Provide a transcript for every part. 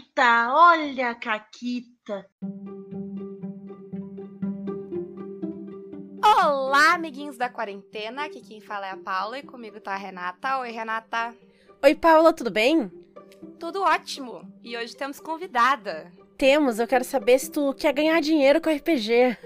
Caquita, olha a Caquita. Olá, amiguinhos da quarentena. Aqui quem fala é a Paula e comigo tá a Renata. Oi, Renata. Oi, Paula, tudo bem? Tudo ótimo. E hoje temos convidada. Temos, eu quero saber se tu quer ganhar dinheiro com RPG.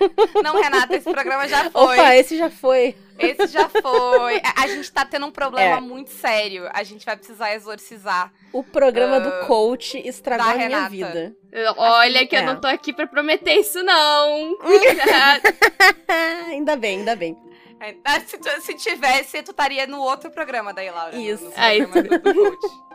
Não, Renata, esse programa já foi. Opa, esse já foi. Esse já foi. A gente tá tendo um problema É. muito sério. A gente vai precisar exorcizar. O programa Ah, do coach estragou a minha Renata. vida. Olha que é. eu não tô aqui pra prometer isso, não. ainda bem, ainda bem. Ah, Se, tu- se tivesse, tu estaria no outro programa daí, Laura. no- Isso. No, Aí programa do, do coach.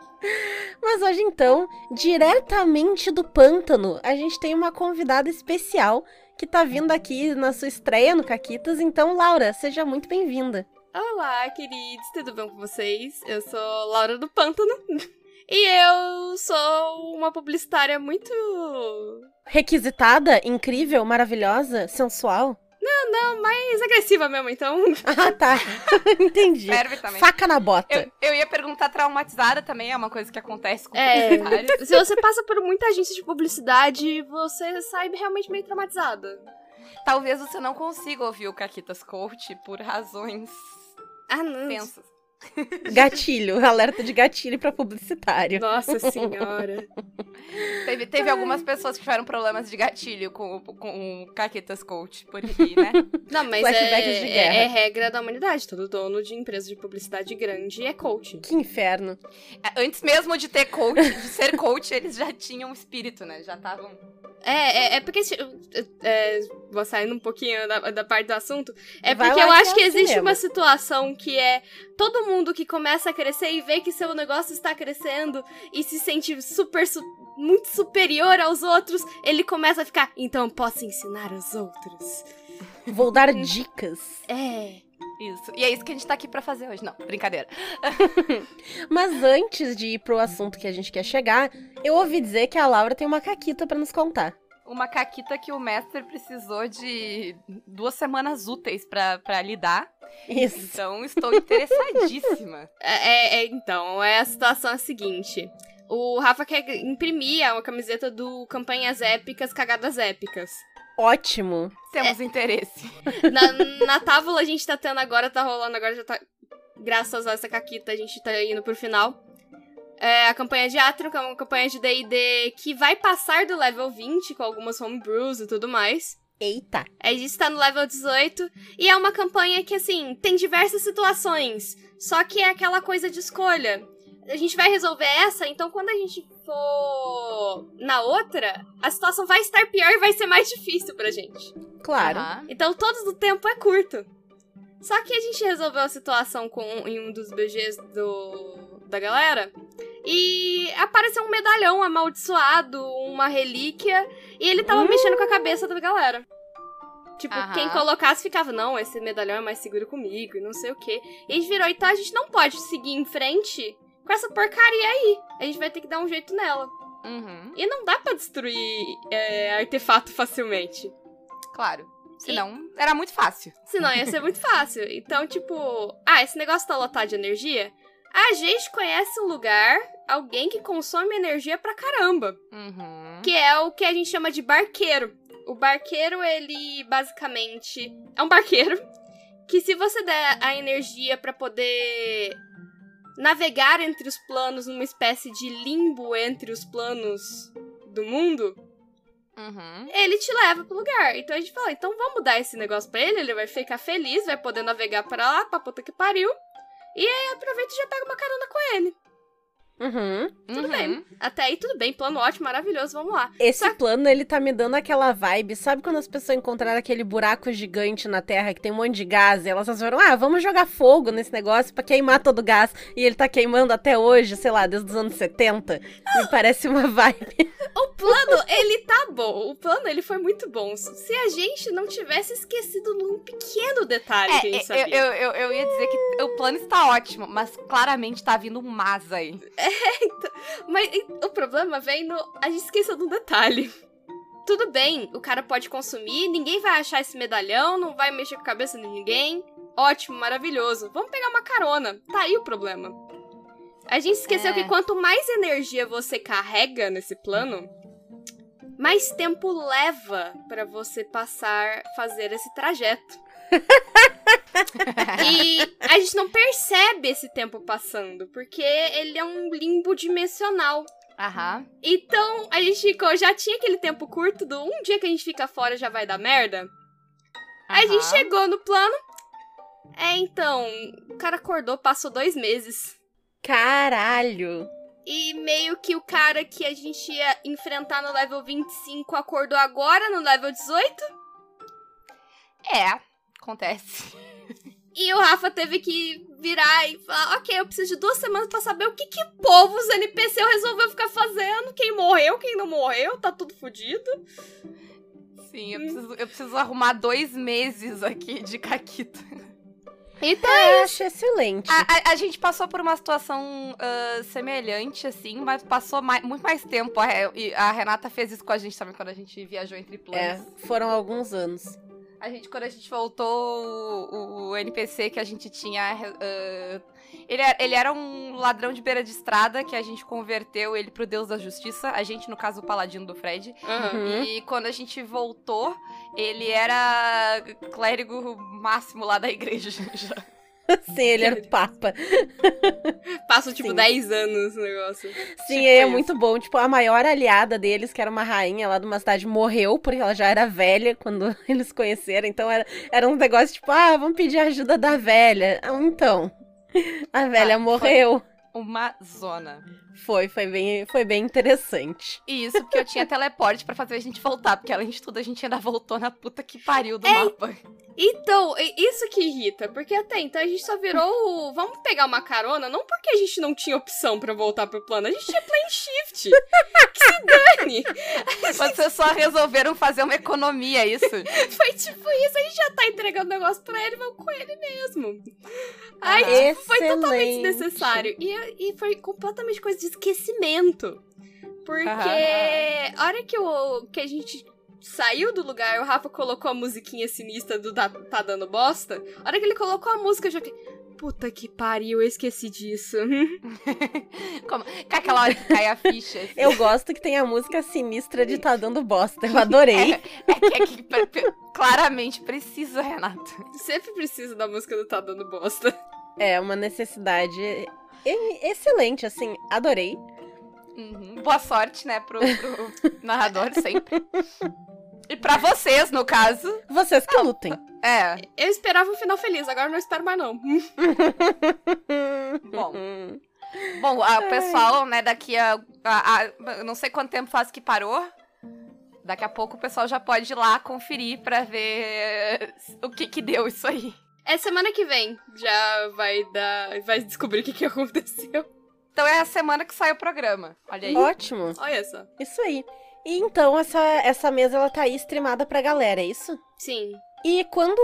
Mas hoje, então, diretamente do pântano, a gente tem uma convidada especial que tá vindo aqui na sua estreia no Caquitas. Então, Laura, seja muito bem-vinda. Olá, queridos, tudo bem com vocês? Eu sou Laura do Pântano. E eu sou uma publicitária muito. Requisitada, incrível, maravilhosa, sensual. Não, mais agressiva mesmo, então. Ah, tá. Entendi. Serve também. Faca na bota. Eu, eu ia perguntar traumatizada também, é uma coisa que acontece com É. publicitários. Se você passa por muita agência de publicidade, você sai realmente meio traumatizada. Talvez você não consiga ouvir o Caquitas Coach por razões Ah, não. tensas. Gatilho, alerta de gatilho pra publicitário. Nossa senhora. Teve, teve algumas pessoas que tiveram problemas de gatilho com, o- com o Caquitas Coach por aqui, né? Não, mas Flashbacks é, de é, guerra. é regra da humanidade. Todo dono de empresa de publicidade grande é coach. Que inferno. É, Antes mesmo de ter coach, de ser coach, eles já tinham espírito, né? Já estavam. É, é, é porque. é, vou saindo um pouquinho da, da parte do assunto. É Vai porque eu que acho é que existe uma situação que é todo mundo que começa a crescer e vê que seu negócio está crescendo e se sente super. su- muito superior aos outros, ele começa a ficar. Então posso ensinar os outros. Vou dar dicas. É. Isso. E é isso que a gente tá aqui pra fazer hoje. Não, brincadeira. Mas antes de ir pro assunto que a gente quer chegar, eu ouvi dizer que a Laura tem uma caquita pra nos contar. Uma caquita que o mestre precisou de duas semanas úteis pra, pra lidar. Isso. Então estou interessadíssima. É, é, então, é a situação é a seguinte. O Rafa quer imprimir uma camiseta do Campanhas Épicas, Cagadas Épicas. Ótimo. Temos interesse. Na, na tábua a gente tá tendo agora, tá rolando agora, já tá. Graças a essa caquita, a gente tá indo pro final. É a campanha de Atron, que é uma campanha de DD que vai passar do level 20 com algumas homebrews e tudo mais. Eita. A gente tá no level 18 e é uma campanha que, assim, tem diversas situações. Só que é aquela coisa de escolha. A gente vai resolver essa, então quando a gente for na outra, a situação vai estar pior e vai ser mais difícil pra gente. Claro. Aham. Então todo o tempo é curto. Só que a gente resolveu a situação com, em um dos BGs do, da galera. E apareceu um medalhão amaldiçoado, uma relíquia, e ele tava mexendo com a cabeça da galera. Tipo, Aham. quem colocasse ficava, não, esse medalhão é mais seguro comigo, e não sei o quê. E a gente virou, então a gente não pode seguir em frente com essa porcaria aí. A gente vai ter que dar um jeito nela. Uhum. E não dá pra destruir é, artefato facilmente. Claro. Senão, era muito fácil. Senão ia ser muito fácil. Então, tipo, ah, esse negócio tá lotado de energia? A gente conhece um lugar, alguém que consome energia pra caramba. Uhum. Que é o que a gente chama de barqueiro. O barqueiro, ele basicamente é um barqueiro que se você der a energia pra poder navegar entre os planos numa espécie de limbo entre os planos do mundo, Uhum. ele te leva pro lugar. Então a gente falou, então vamos dar esse negócio pra ele, ele vai ficar feliz, vai poder navegar pra lá, pra puta que pariu. E aí aproveita e já pega uma carona com ele. Uhum. Tudo Uhum. bem. Até aí tudo bem, plano ótimo, maravilhoso, vamos lá. Esse Só- plano, ele tá me dando aquela vibe. Sabe quando as pessoas encontraram aquele buraco gigante na Terra que tem um monte de gás e elas foram, ah, vamos jogar fogo nesse negócio pra queimar todo o gás. E ele tá queimando até hoje, sei lá, desde os anos 70. Me parece uma vibe. O plano, ele tá bom. O plano, ele foi muito bom. Se a gente não tivesse esquecido num pequeno detalhe que a gente É, eu, eu, eu, eu ia dizer que o plano está ótimo, mas claramente tá vindo um mas aí. Mas e, o problema vem no. A gente esqueceu de um detalhe. Tudo bem, o cara pode consumir, ninguém vai achar esse medalhão, não vai mexer com a cabeça de ninguém. Ótimo, maravilhoso. Vamos pegar uma carona. Tá aí o problema. A gente esqueceu É. que quanto mais energia você carrega nesse plano, mais tempo leva pra você passar, fazer esse trajeto. E a gente não percebe esse tempo passando, porque ele é um limbo dimensional. Aham. Então, a gente ficou, já tinha aquele tempo curto do um dia que a gente fica fora já vai dar merda. Aí a gente aham. chegou no plano. É, então, o cara acordou, passou dois meses. Caralho. E meio que o cara que a gente ia enfrentar no level 25 acordou agora no level 18. É, acontece. E o Rafa teve que virar e falar: Ok, eu preciso de duas semanas pra saber o que que povo os NPC resolveu ficar fazendo. Quem morreu, quem não morreu, tá tudo fodido. Sim, eu preciso, eu preciso arrumar dois meses aqui de caquita. Então, Eu acho excelente. A, a- a gente passou por uma situação ah, semelhante, assim, mas passou mai- muito mais tempo. A, e a Renata fez isso com a gente também quando a gente viajou entre É, planos. foram alguns anos. A gente, quando a gente voltou, o, o NPC que a gente tinha. ah, ele, era, ele era um ladrão de beira de estrada que a gente converteu ele pro Deus da Justiça. A gente, no caso, o paladino do Fred. Uhum. E quando a gente voltou, ele era clérigo máximo lá da igreja. já. Sim, ele era o Papa. passou tipo Sim. 10 anos o negócio. Sim, Tipo é muito bom. Tipo, a maior aliada deles, que era uma rainha lá de uma cidade, morreu porque ela já era velha quando eles conheceram. Então era, era um negócio tipo, ah, vamos pedir ajuda da velha. Ah, Então, a velha Ah, morreu. Uma zona. Foi, foi bem, foi bem interessante. E isso porque eu tinha teleporte pra fazer a gente voltar, porque além de tudo a gente ainda voltou na puta que pariu do Ei. mapa. Então, i- isso que irrita, porque até então a gente só virou o. Vamos pegar uma carona, não porque a gente não tinha opção pra voltar pro plano, a gente tinha plane shift. que se dane! Vocês só resolveram fazer uma economia, é isso. Foi tipo isso, a gente já tá entregando o negócio pra ele, vamos com ele mesmo. Aí, Aham. tipo, foi totalmente desnecessário. E, e foi completamente coisa de esquecimento. Porque a hora que, o, que a gente saiu do lugar, o Rafa colocou a musiquinha sinistra do Tá, tá Dando Bosta. A hora que ele colocou a música, eu já fiquei. Puta que pariu, eu esqueci disso. Como... Com aquela hora que cai a ficha. assim. Eu gosto que tem a música sinistra de Tá Dando Bosta. Eu adorei. É que, é que pre- pre- claramente precisa, Renata. Sempre preciso da música do Tá Dando Bosta. É uma necessidade excelente, assim, adorei. Uhum. Boa sorte, né, pro, pro narrador sempre. E pra vocês, no caso. Vocês que lutem. É. Eu esperava um final feliz, agora não espero mais não. Bom. Bom, a- o pessoal, né, daqui a, a, a- eu Não sei quanto tempo faz que parou. Daqui a pouco o pessoal já pode ir lá conferir pra ver o que que deu isso aí. É semana que vem, já vai dar. Vai descobrir o que, que aconteceu. Então é a semana que sai o programa. Olha aí. Ótimo. Olha só. Isso aí. E então essa, essa mesa ela tá aí streamada pra galera, é isso? Sim. E quando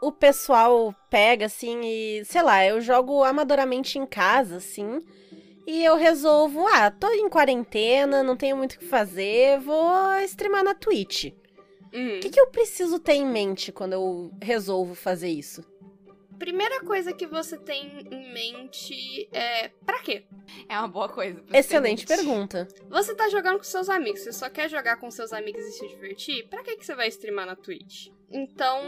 o pessoal pega assim e, sei lá, eu jogo amadoramente em casa, assim, e eu resolvo, ah, tô em quarentena, não tenho muito o que fazer, vou streamar na Twitch. Hum. O que, que eu preciso ter em mente quando eu resolvo fazer isso? Primeira coisa que você tem em mente é. Pra quê? É uma boa coisa. pra Excelente pergunta. Você tá jogando com seus amigos, você só quer jogar com seus amigos e se divertir? Pra que, que você vai streamar na Twitch? Então,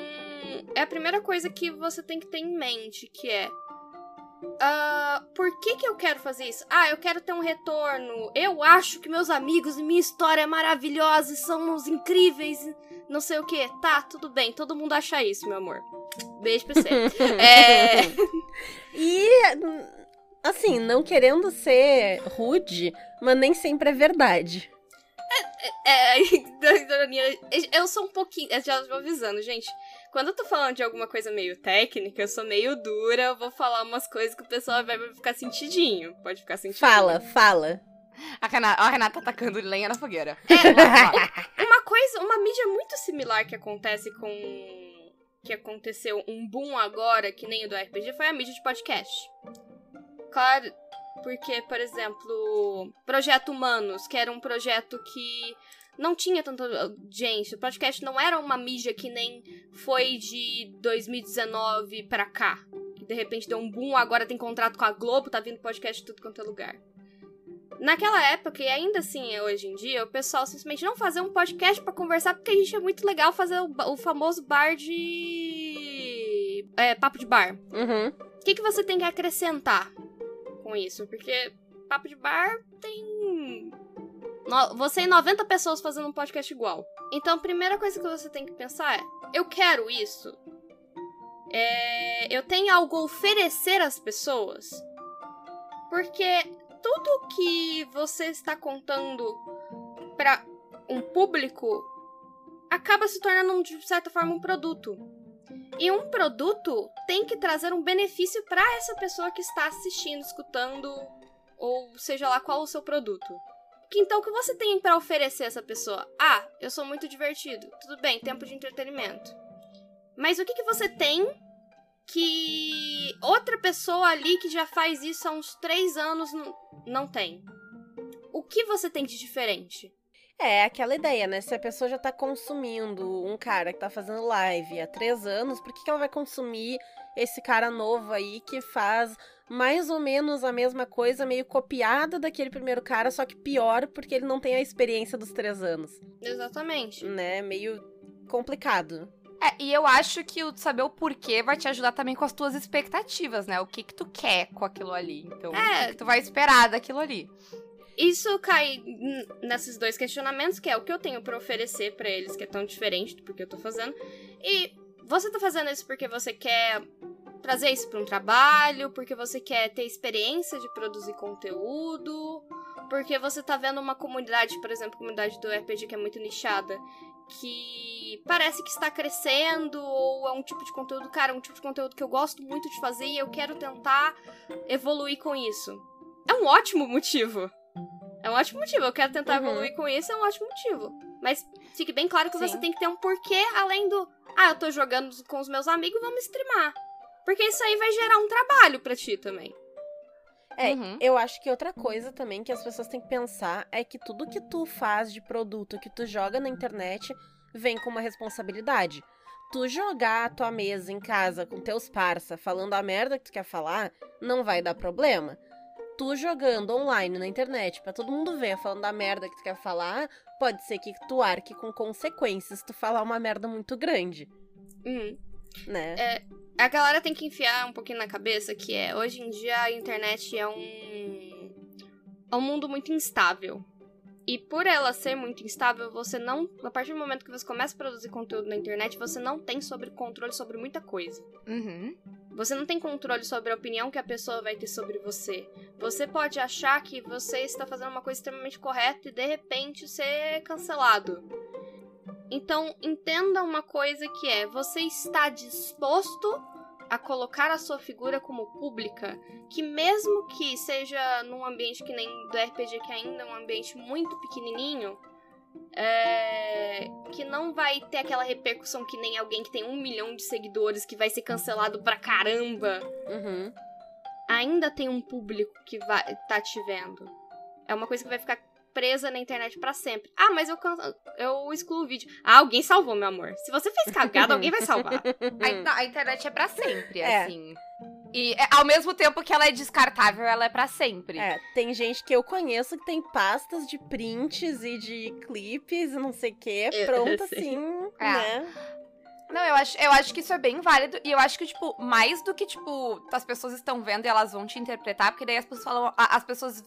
é a primeira coisa que você tem que ter em mente, que é. ah, por que, que eu quero fazer isso? Ah, eu quero ter um retorno. Eu acho que meus amigos e minha história é maravilhosa e são uns incríveis. Não sei o que. Tá, tudo bem. Todo mundo acha isso, meu amor. Beijo pra você. é. E, assim, não querendo ser rude, mas nem sempre é verdade. É, eu sou um pouquinho. Já vou avisando, gente. Quando eu tô falando de alguma coisa meio técnica, eu sou meio dura, eu vou falar umas coisas que o pessoal vai ficar sentidinho. Pode ficar sentidinho. Fala, fala. A Renata, a Renata tá tacando lenha na fogueira. É, uma coisa, uma mídia muito similar que acontece com. que aconteceu um boom agora, que nem o do RPG, foi a mídia de podcast. Claro, porque, por exemplo, Projeto Humanos, que era um projeto que não tinha tanta gente. O podcast não era uma mídia que nem foi de 2019 pra cá. de repente deu um boom, agora tem contrato com a Globo, tá vindo podcast de tudo quanto é lugar. Naquela época, e ainda assim hoje em dia, o pessoal simplesmente não fazer um podcast para conversar, porque a gente é muito legal fazer o, o famoso bar de. É, papo de bar. Uhum. O que, que você tem que acrescentar com isso? Porque papo de bar tem. No... Você e 90 pessoas fazendo um podcast igual. Então, a primeira coisa que você tem que pensar é: eu quero isso? É... Eu tenho algo a oferecer às pessoas? Porque tudo que você está contando para um público acaba se tornando, de certa forma, um produto. E um produto tem que trazer um benefício para essa pessoa que está assistindo, escutando, ou seja lá qual o seu produto. Então, o que você tem para oferecer a essa pessoa? Ah, eu sou muito divertido. Tudo bem, tempo de entretenimento. Mas o que, que você tem que outra pessoa ali que já faz isso há uns três anos não tem? O que você tem de diferente? É, aquela ideia, né? Se a pessoa já tá consumindo um cara que tá fazendo live há três anos, por que, que ela vai consumir esse cara novo aí que faz mais ou menos a mesma coisa, meio copiada daquele primeiro cara, só que pior porque ele não tem a experiência dos três anos? Exatamente. Né? Meio complicado. É, e eu acho que o saber o porquê vai te ajudar também com as tuas expectativas, né? O que que tu quer com aquilo ali. Então, É. o que, que tu vai esperar daquilo ali. Isso cai nesses dois questionamentos, que é o que eu tenho pra oferecer pra eles, que é tão diferente do que eu tô fazendo. E você tá fazendo isso porque você quer trazer isso pra um trabalho, porque você quer ter experiência de produzir conteúdo, porque você tá vendo uma comunidade, por exemplo, a comunidade do RPG que é muito nichada, que parece que está crescendo, ou é um tipo de conteúdo, cara, um tipo de conteúdo que eu gosto muito de fazer e eu quero tentar evoluir com isso. É um ótimo motivo. É um ótimo motivo. Eu quero tentar Uhum. evoluir com isso, é um ótimo motivo. Mas fique bem claro que Sim. você tem que ter um porquê além do. Ah, eu tô jogando com os meus amigos, vamos streamar. Porque isso aí vai gerar um trabalho pra ti também. É, Uhum. eu acho que outra coisa também que as pessoas têm que pensar é que tudo que tu faz de produto que tu joga na internet vem com uma responsabilidade. Tu jogar a tua mesa em casa com teus parça falando a merda que tu quer falar, não vai dar problema. Tu jogando online na internet pra todo mundo ver falando a merda que tu quer falar, pode ser que tu arque com consequências se tu falar uma merda muito grande, Uhum. né? A galera tem que enfiar um pouquinho na cabeça que é, hoje em dia a internet é um é um mundo muito instável. E por ela ser muito instável, você não, a partir do momento que você começa a produzir conteúdo na internet, você não tem sobre controle sobre muita coisa. Uhum. Você não tem controle sobre a opinião que a pessoa vai ter sobre você. Você pode achar que você está fazendo uma coisa extremamente correta e de repente ser cancelado. Então, entenda uma coisa que é: você está disposto a colocar a sua figura como pública, que mesmo que seja num ambiente que nem do RPG, que ainda é um ambiente muito pequenininho, é, que não vai ter aquela repercussão que nem alguém que tem um milhão de seguidores que vai ser cancelado pra caramba. Uhum. Ainda tem um público que vai tá te vendo. É uma coisa que vai ficar presa na internet pra sempre. Ah, mas eu, eu excluo o vídeo. Ah, alguém salvou, meu amor. Se você fez cagada, alguém vai salvar. A, a internet é pra sempre, É. assim. E é, ao mesmo tempo que ela é descartável, ela é pra sempre. É, tem gente que eu conheço que tem pastas de prints e de clipes e não sei o quê, Eu- pronta assim, É. né? Não, eu acho, eu acho que isso é bem válido. E eu acho que, tipo, mais do que, tipo, as pessoas estão vendo e elas vão te interpretar, porque daí as pessoas falam. As pessoas.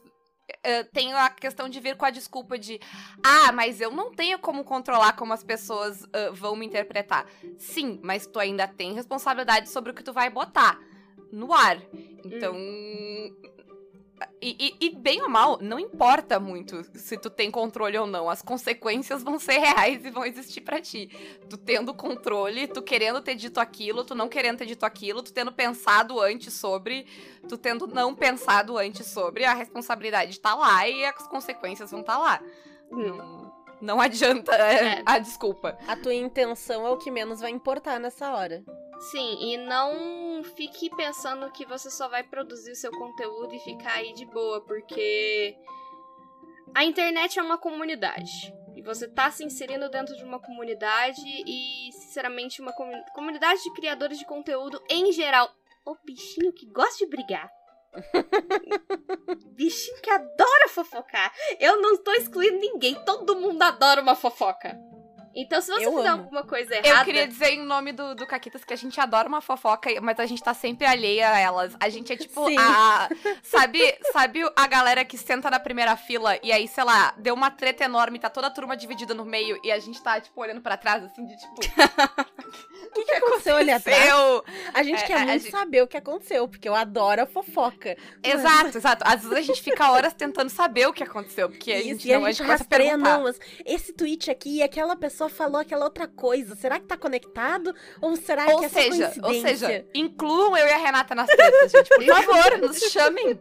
Eh, têm a questão de vir com a desculpa de ah, mas eu não tenho como controlar como as pessoas ah, vão me interpretar. Sim, mas tu ainda tem responsabilidade sobre o que tu vai botar no ar. Então. E, e- e bem ou mal, não importa muito se tu tem controle ou não. As consequências vão ser reais e vão existir pra ti. Tu tendo controle, tu querendo ter dito aquilo, tu não querendo ter dito aquilo, tu tendo pensado antes sobre, tu tendo não pensado antes sobre, a responsabilidade tá lá e as consequências vão tá lá. Não, não adianta É. a desculpa. A tua intenção é o que menos vai importar nessa hora. Sim, e não fique pensando que você só vai produzir o seu conteúdo e ficar aí de boa, porque a internet é uma comunidade. E você tá se inserindo dentro de uma comunidade e, sinceramente, uma comu- comunidade de criadores de conteúdo em geral o bichinho que gosta de brigar. bichinho que adora fofocar. Eu não tô excluindo ninguém, todo mundo adora uma fofoca. Então, se você Eu fizer amo. alguma coisa Eu errada. queria dizer em nome do, do Caquitas que a gente adora uma fofoca, mas a gente tá sempre alheia a elas. A gente é tipo Sim. a. Sabe, sabe a galera que senta na primeira fila e aí, sei lá, deu uma treta enorme, tá toda a turma dividida no meio e a gente tá, tipo, olhando pra trás, assim, de tipo. O que, que aconteceu ali atrás? A gente É, quer a- a muito gente- saber o que aconteceu, porque eu adoro a fofoca. Exato, exato. Às vezes a gente fica horas tentando saber o que aconteceu, porque a Isso, gente e não a a gente gente começa a perguntar. não, mas esse tweet aqui, aquela pessoa falou aquela outra coisa. Será que tá conectado? Ou será Ou que é só seja, ou coincidência? seja, incluam eu e a Renata nas tretas, gente. Por favor, nos chamem.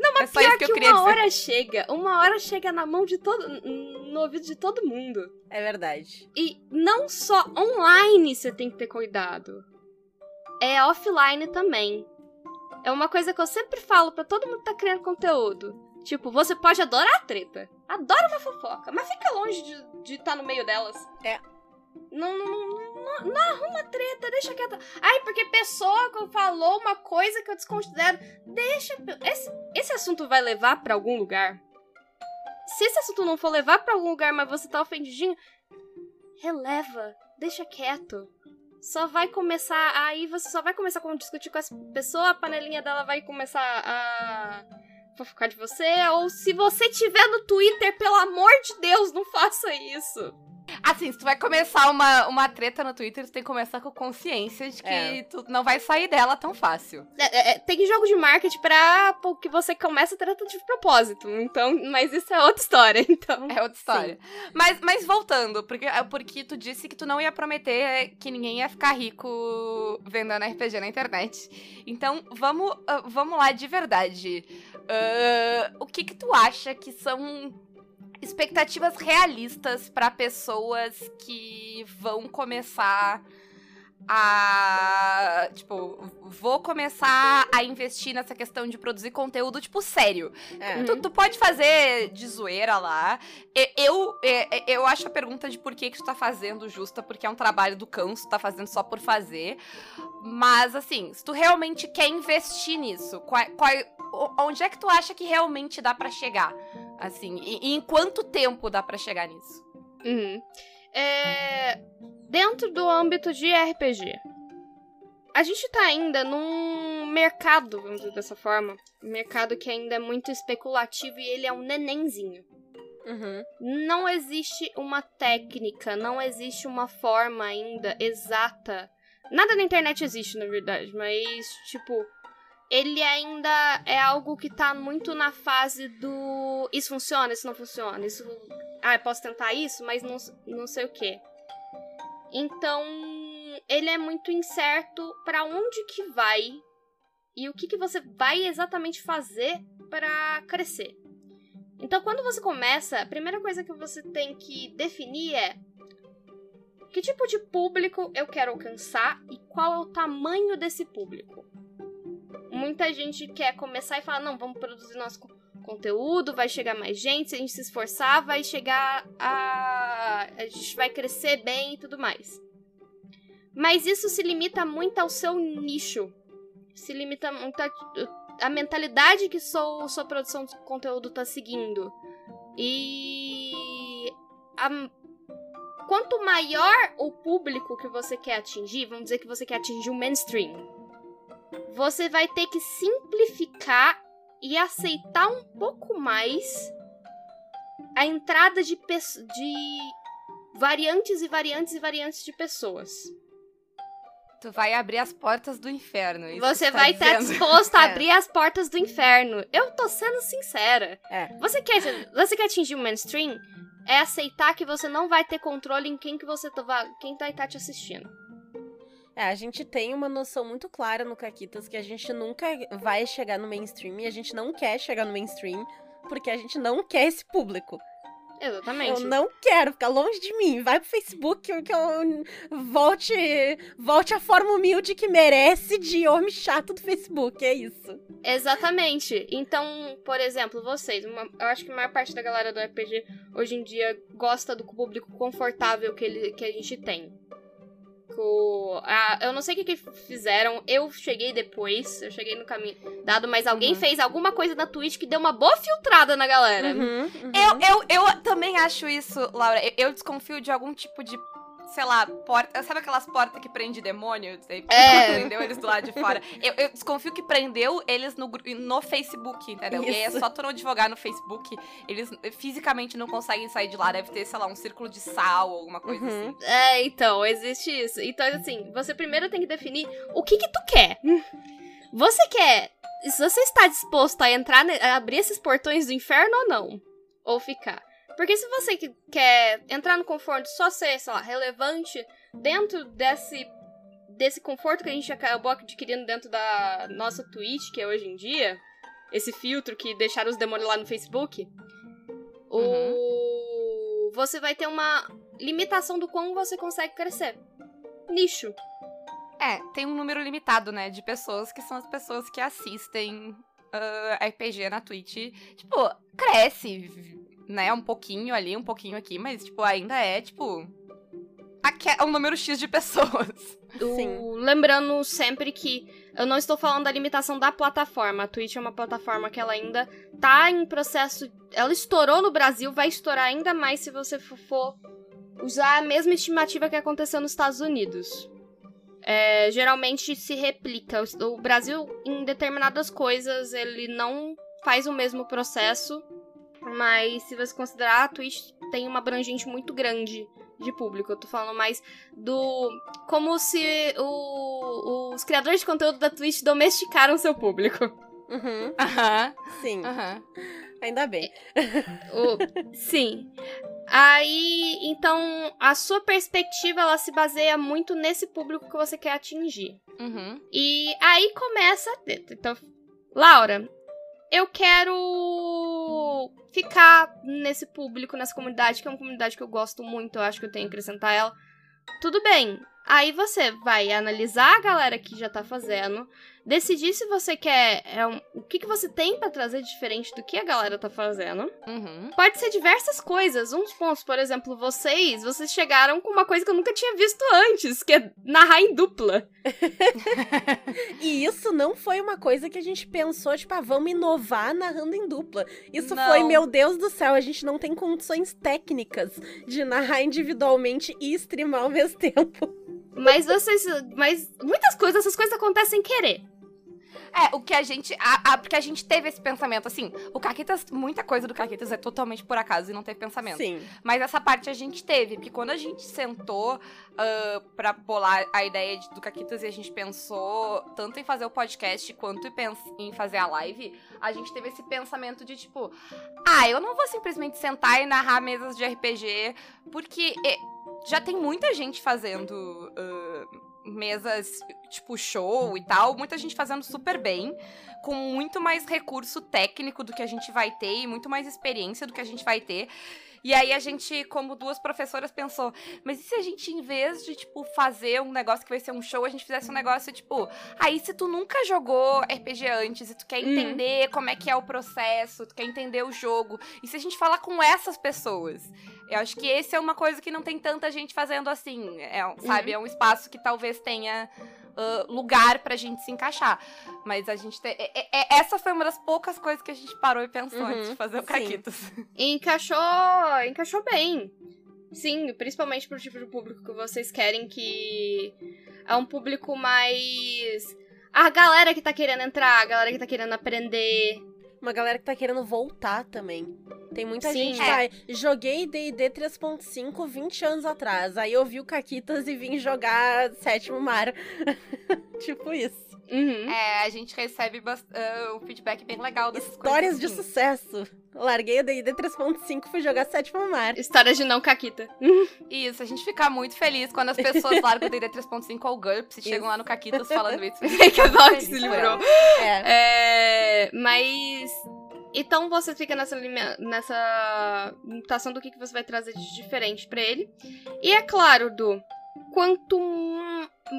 Não, mas É só pior isso que que, eu queria uma dizer. hora chega, uma hora chega na mão de todo. no ouvido de todo mundo. É verdade. E não só online você tem que ter cuidado. É offline também. É uma coisa que eu sempre falo pra todo mundo que tá criando conteúdo. Tipo, você pode adorar a treta. Adora uma fofoca, mas fica longe de estar no meio delas. É. Não, não, não, não, arruma treta, deixa quieta. Ai, porque pessoa falou uma coisa que eu desconsidero. Deixa. Esse, esse assunto vai levar pra algum lugar? Se esse assunto não for levar pra algum lugar, mas você tá ofendidinho, releva, deixa quieto. Só vai começar. Aí você só vai começar a discutir com essa pessoa, a panelinha dela vai começar a fofocar de você. Ou se você tiver no Twitter, pelo amor de Deus, não faça isso. Assim, se tu vai começar uma, uma treta no Twitter, tu tem que começar com consciência de que É. tu não vai sair dela tão fácil. É, é, tem jogo de marketing pra que você comece a treta de propósito. Então, mas isso é outra história, então. É outra história. Mas, mas voltando, porque, é porque tu disse que tu não ia prometer que ninguém ia ficar rico vendendo RPG na internet. Então, vamos, ah, vamos lá de verdade. Ah, o que que tu acha que são expectativas realistas pra pessoas que vão começar a. Tipo, vou começar a investir nessa questão de produzir conteúdo, tipo, sério. É. Tu, tu pode fazer de zoeira lá. Eu, é, eu acho a pergunta de por que, que tu tá fazendo justa, porque é um trabalho do se tu tá fazendo só por fazer. Mas, assim, se tu realmente quer investir nisso, qual, qual- onde é que tu acha que realmente dá pra chegar? Assim, e, e em quanto tempo dá pra chegar nisso? Uhum. É, Dentro do âmbito de RPG, a gente tá ainda num mercado, vamos dizer dessa forma. Um mercado que ainda é muito especulativo e ele é um nenenzinho. Uhum. Não existe uma técnica, não existe uma forma ainda exata. Nada na internet existe, na verdade, mas, tipo, ele ainda é algo que tá muito na fase do. Isso funciona, isso não funciona, isso. Ah, eu posso tentar isso, mas não, não sei o que. Então, ele é muito incerto pra onde que vai e o que, que você vai exatamente fazer pra crescer. Então, quando você começa, a primeira coisa que você tem que definir é que tipo de público eu quero alcançar e qual é o tamanho desse público. Muita gente quer começar e falar: não, vamos produzir nosso co- conteúdo, vai chegar mais gente, se a gente se esforçar, vai chegar a. a gente vai crescer bem e tudo mais. Mas isso se limita muito ao seu nicho. Se limita muito a, a mentalidade que sua, sua produção de conteúdo tá seguindo. E. a- quanto maior o público que você quer atingir, vamos dizer que você quer atingir o mainstream, você vai ter que simplificar e aceitar um pouco mais a entrada de, de variantes e variantes e variantes de pessoas. Tu vai abrir as portas do inferno. é Você tá vai estar dizendo. disposto a É. abrir as portas do inferno. Eu tô sendo sincera. É. Você quer, você quer atingir o mainstream? É aceitar que você não vai ter controle em quem que você tá, quem vai estar te assistindo. É, a gente tem uma noção muito clara no Caquitas que a gente nunca vai chegar no mainstream e a gente não quer chegar no mainstream porque a gente não quer esse público. Exatamente. Eu não quero ficar longe de mim. Vai pro Facebook que eu volte, volte à forma humilde que merece de homem chato do Facebook. É isso. Exatamente. Então, por exemplo, vocês, uma- eu acho que a maior parte da galera do RPG hoje em dia gosta do público confortável que, ele, que a gente tem. Público. Ah, eu não sei o que, que fizeram. Eu cheguei depois. Eu cheguei no caminho dado, mas alguém Uhum. fez alguma coisa na Twitch que deu uma boa filtrada na galera. Uhum, uhum. Eu, eu, eu também acho isso, Laura. Eu, eu desconfio de algum tipo de, sei lá, porta. Sabe aquelas portas que prende demônio? É. Prendeu eles do lado de fora. Eu, eu desconfio que prendeu eles no, no Facebook, entendeu? E aí é Isso. só tu não divulgar no Facebook. Eles fisicamente não conseguem sair de lá. Deve ter, sei lá, um círculo de sal ou alguma coisa Uhum. assim. É, então, existe isso. Então, assim, você primeiro tem que definir o que que tu quer. Você quer... Se você está disposto a entrar, a abrir esses portões do inferno ou não? Ou ficar? Porque se você que- quer entrar no conforto, só ser, sei lá, relevante dentro desse, desse conforto que a gente acabou adquirindo dentro da nossa Twitch, que é hoje em dia, esse filtro que deixaram os demônios lá no Facebook, o... você vai ter uma limitação do como você consegue crescer. Nicho. É, tem um número limitado, né, de pessoas que são as pessoas que assistem ah, RPG na Twitch. Tipo, cresce, né, um pouquinho ali, um pouquinho aqui, mas, tipo, ainda é, tipo... É um número X de pessoas. Sim. O- Lembrando sempre que eu não estou falando da limitação da plataforma. A Twitch é uma plataforma que ela ainda tá em processo. Ela estourou no Brasil, vai estourar ainda mais se você fo- for usar a mesma estimativa que aconteceu nos Estados Unidos. É, geralmente se replica. O o Brasil, em determinadas coisas, ele não faz o mesmo processo. Mas se você considerar, a Twitch tem uma abrangente muito grande de público. Eu tô falando mais do. Como se o- os criadores de conteúdo da Twitch domesticaram seu público. Uhum, Aham, sim, aham. ainda bem. O- Sim. Aí, então, a sua perspectiva ela se baseia muito nesse público que você quer atingir. Uhum. E aí começa. Então, Laura, eu quero ficar nesse público, nessa comunidade, que é uma comunidade que eu gosto muito, eu acho que eu tenho que acrescentar ela. Tudo bem. Aí você vai analisar a galera que já tá fazendo, decidir se você quer. é um- o que, que você tem pra trazer de diferente do que a galera tá fazendo. Uhum. Pode ser diversas coisas. Uns pontos, por exemplo, vocês, vocês chegaram com uma coisa que eu nunca tinha visto antes, que é narrar em dupla. E isso não foi uma coisa que a gente pensou, tipo, ah, vamos inovar narrando em dupla. Isso Não. foi, meu Deus do céu, a gente não tem condições técnicas de narrar individualmente e streamar ao mesmo tempo. Mas vocês. Mas muitas coisas, essas coisas acontecem sem querer. É, o que a gente. A, a- porque a gente teve esse pensamento, assim, o Caquitas, muita coisa do Caquitas é totalmente por acaso e não teve pensamento. Sim. Mas essa parte a gente teve, porque quando a gente sentou ah, pra bolar a ideia de- do Caquitas e a gente pensou tanto em fazer o podcast quanto em, fazer a live, a gente teve esse pensamento de tipo, ah, eu não vou simplesmente sentar e narrar mesas de RPG, porque eh, já tem muita gente fazendo. ah, mesas tipo show e tal, muita gente fazendo super bem, com muito mais recurso técnico do que a gente vai ter e muito mais experiência do que a gente vai ter. E aí a gente, como duas professoras, pensou, mas e se a gente, em vez de, tipo, fazer um negócio que vai ser um show, a gente fizesse um negócio, tipo, aí se tu nunca jogou RPG antes e tu quer Hum. entender como é que é o processo, tu quer entender o jogo, e se a gente falar com essas pessoas? Eu acho que esse é uma coisa que não tem tanta gente fazendo assim, é, um- sabe? É um espaço que talvez tenha ah, lugar pra gente se encaixar. Mas a gente tem. é- é- é- essa foi uma das poucas coisas que a gente parou e pensou Uhum, antes de fazer o. Caquitos. E encaixou. encaixou bem. Sim, principalmente pro tipo de público que vocês querem, que é um público mais. A galera que tá querendo entrar, a galera que tá querendo aprender. Uma galera que tá querendo voltar também. Tem muita Sim. gente É. que vai. Joguei DD 3.5 20 anos atrás. Aí eu vi o Caquitas e vim jogar sétimo mar. tipo isso. Uhum. É, a gente recebe ah, o feedback bem legal dessas Histórias coisas. de assim. sucesso. Larguei o D&D 3.5 e fui jogar sétimo mar. História de não caquita. Isso, a gente fica muito feliz quando as pessoas largam o D&D 3.5 ao GURPS e chegam lá no Caquitas falando isso. que a que se livrou. É. É, mas. Então você fica nessa, nessa limitação do que, que você vai trazer de diferente pra ele. E é claro, Du, quanto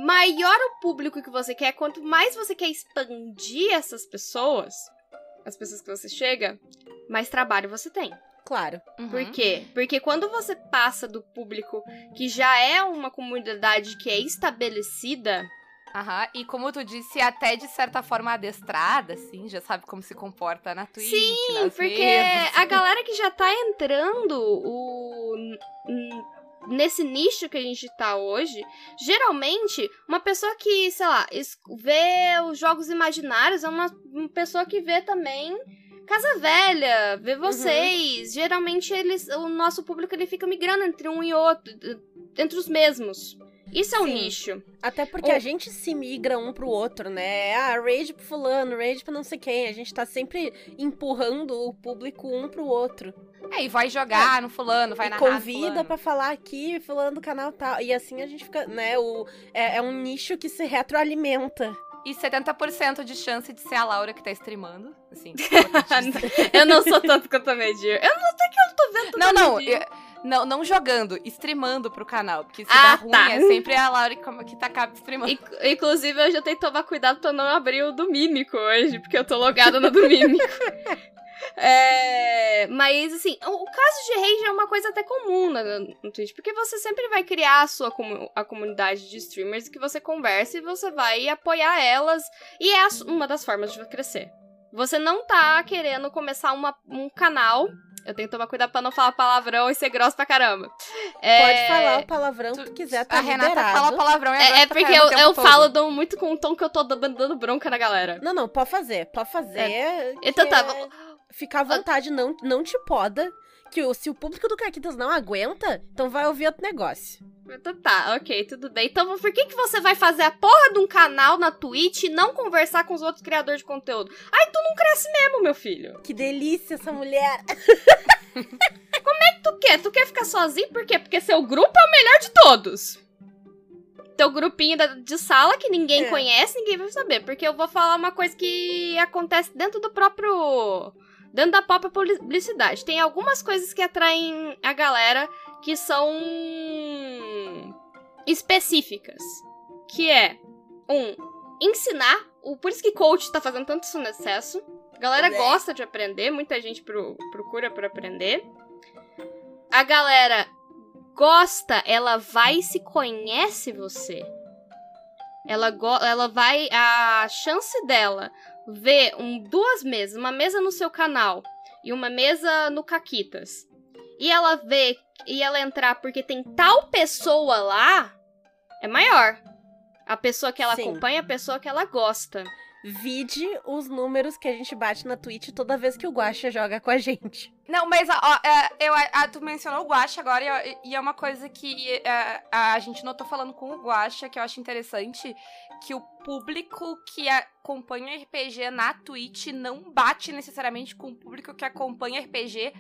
maior o público que você quer, quanto mais você quer expandir essas pessoas, as pessoas que você chega, mais trabalho você tem. claro. Uhum. Por quê? Porque quando você passa do público que já é uma comunidade que é estabelecida, Aham, e como tu disse, até de certa forma adestrada, assim, já sabe como se comporta na Twitch, Sim, nas porque mesas. a galera que já tá entrando o, nesse nicho que a gente tá hoje, geralmente, uma pessoa que, sei lá, vê os jogos imaginários é uma, uma pessoa que vê também Casa Velha, vê vocês. Geralmente eles, o nosso público ele fica migrando entre um e outro, entre os mesmos. Isso é um Sim. nicho. Até porque O- a gente se migra um pro outro, né? Ah, rage pro fulano, rage pra não sei quem. A gente tá sempre empurrando o público um pro outro. É, e vai jogar no fulano, vai e no convida pra falar aqui, fulano do canal tal. E assim a gente fica, né? O, é, é um nicho que se retroalimenta. E 70% de chance de ser a Laura que tá streamando, assim. eu não sou tanto quanto a Medir. Eu não sei que eu não tô vendo não, tanto não, Medir. eu- não, não jogando, streamando pro canal. Porque se Ah, dá ruim, tá. é sempre a Laura que, tá acaba streamando. Inc- Inclusive, eu já tenho que tomar cuidado pra não abrir o do Mímico hoje, porque eu tô logada no do Mímico. É, mas, assim, o, caso de rage é uma coisa até comum no, no Twitch, porque você sempre vai criar a sua comu- a comunidade de streamers que você conversa e você vai apoiar elas, e é uma das formas de crescer. Você não tá querendo começar uma- um canal. Eu tenho que tomar cuidado pra não falar palavrão e ser grosso pra caramba. É, Pode falar o palavrão que tu quiser, tá a Renata liberado. fala palavrão e É, é tá porque eu, eu todo. falo dou muito com o tom que eu tô dando dando bronca na galera. Não, não, pode fazer, pode fazer. Então que tá, é- vamos- Fica à vontade, não, não te poda. Que o- se o público do Caquitas não aguenta, então vai ouvir outro negócio. Então tá, ok, tudo bem. Então por que, que você vai fazer a porra de um canal na Twitch e não conversar com os outros criadores de conteúdo? Aí tu não cresce mesmo, meu filho. Que delícia essa mulher. Tu quer? Tu quer ficar sozinho? Por quê? Porque seu grupo é o melhor de todos. Teu grupinho de sala que ninguém É. conhece, ninguém vai saber. Porque eu vou falar uma coisa que acontece dentro do próprio. Dentro da própria publicidade. Tem algumas coisas que atraem a galera que são específicas. Que é, um, ensinar. O, por isso que coach tá fazendo tanto sucesso. A galera É. gosta de aprender, muita gente pro- procura por aprender. A galera gosta, ela vai e se conhece você. Ela, ela vai. A chance dela ver um, duas mesas, uma mesa no seu canal e uma mesa no Caquitas, e ela ver e ela entrar porque tem tal pessoa lá, é maior. A pessoa que ela Sim. acompanha, a pessoa que ela gosta. Vide os números que a gente bate na Twitch toda vez que o Guaxa joga com a gente. Não, mas ó, é, eu, a, tu mencionou o Guacha agora e, e é uma coisa que é, a gente notou falando com o Guacha que eu acho interessante, que o público que acompanha RPG na Twitch não bate necessariamente com o público que acompanha RPG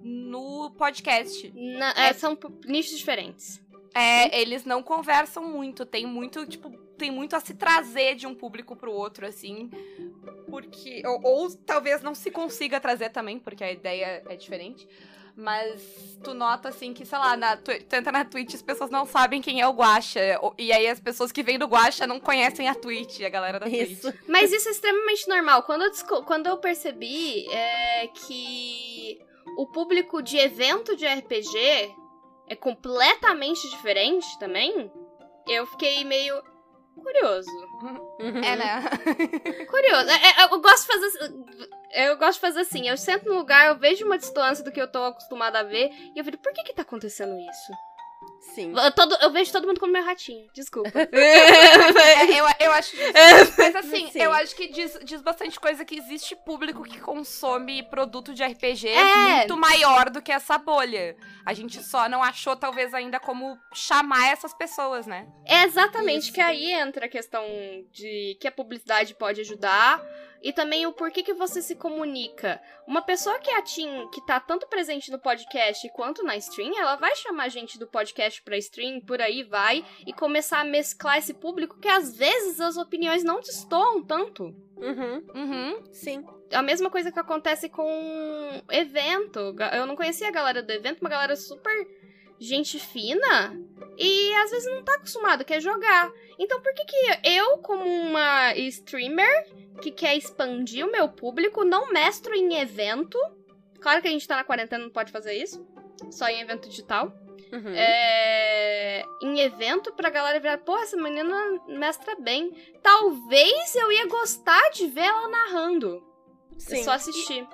no podcast. Na- é, são p- nichos diferentes. É, eles não conversam muito, tem muito, tipo, tem muito a se trazer de um público pro outro, assim. Porque. Ou, ou talvez não se consiga trazer também, porque a ideia é diferente. Mas tu nota, assim, que, sei lá, na, tu, tu entra na Twitch as pessoas não sabem quem é o Guacha. E aí as pessoas que vêm do Guacha não conhecem a Twitch, a galera da Isso. Twitch. Mas isso é extremamente normal. Quando eu, quando eu percebi é, que o público de evento de RPG é completamente diferente também, eu fiquei meio curioso. É, né? Curioso. É, é, eu gosto de fazer. assim- Eu gosto de fazer assim, eu sento no lugar, eu vejo uma distância do que eu tô acostumada a ver, e eu vejo, por que que tá acontecendo isso? Sim. Eu, todo- eu vejo todo mundo como meu ratinho, desculpa. É, eu, eu acho justo. Mas assim, Sim. eu acho que diz, diz bastante coisa que existe público que consome produto de RPG É. muito maior do que essa bolha. A gente só não achou, talvez, ainda como chamar essas pessoas, né? É exatamente Isso. que aí entra a questão de que a publicidade pode ajudar e também o porquê que você se comunica. Uma pessoa que é a Tim, que tá tanto presente no podcast quanto na stream, ela vai chamar gente do podcast pra stream, por aí vai, e começar a mesclar esse público que às vezes as opiniões não destoam tanto. Uhum. Uhum. Sim. A mesma coisa que acontece com evento. Eu não conhecia a galera do evento, uma galera super gente fina e às vezes não tá acostumado, quer jogar. Então por que que eu, como uma streamer que quer expandir o meu público, não mestro em evento Claro que a gente tá na quarentena, não pode fazer isso. Só em evento digital. Uhum. É, em evento pra galera virar, pô, essa menina mestra bem. Talvez eu ia gostar de ver ela narrando. Sim. É só assistir.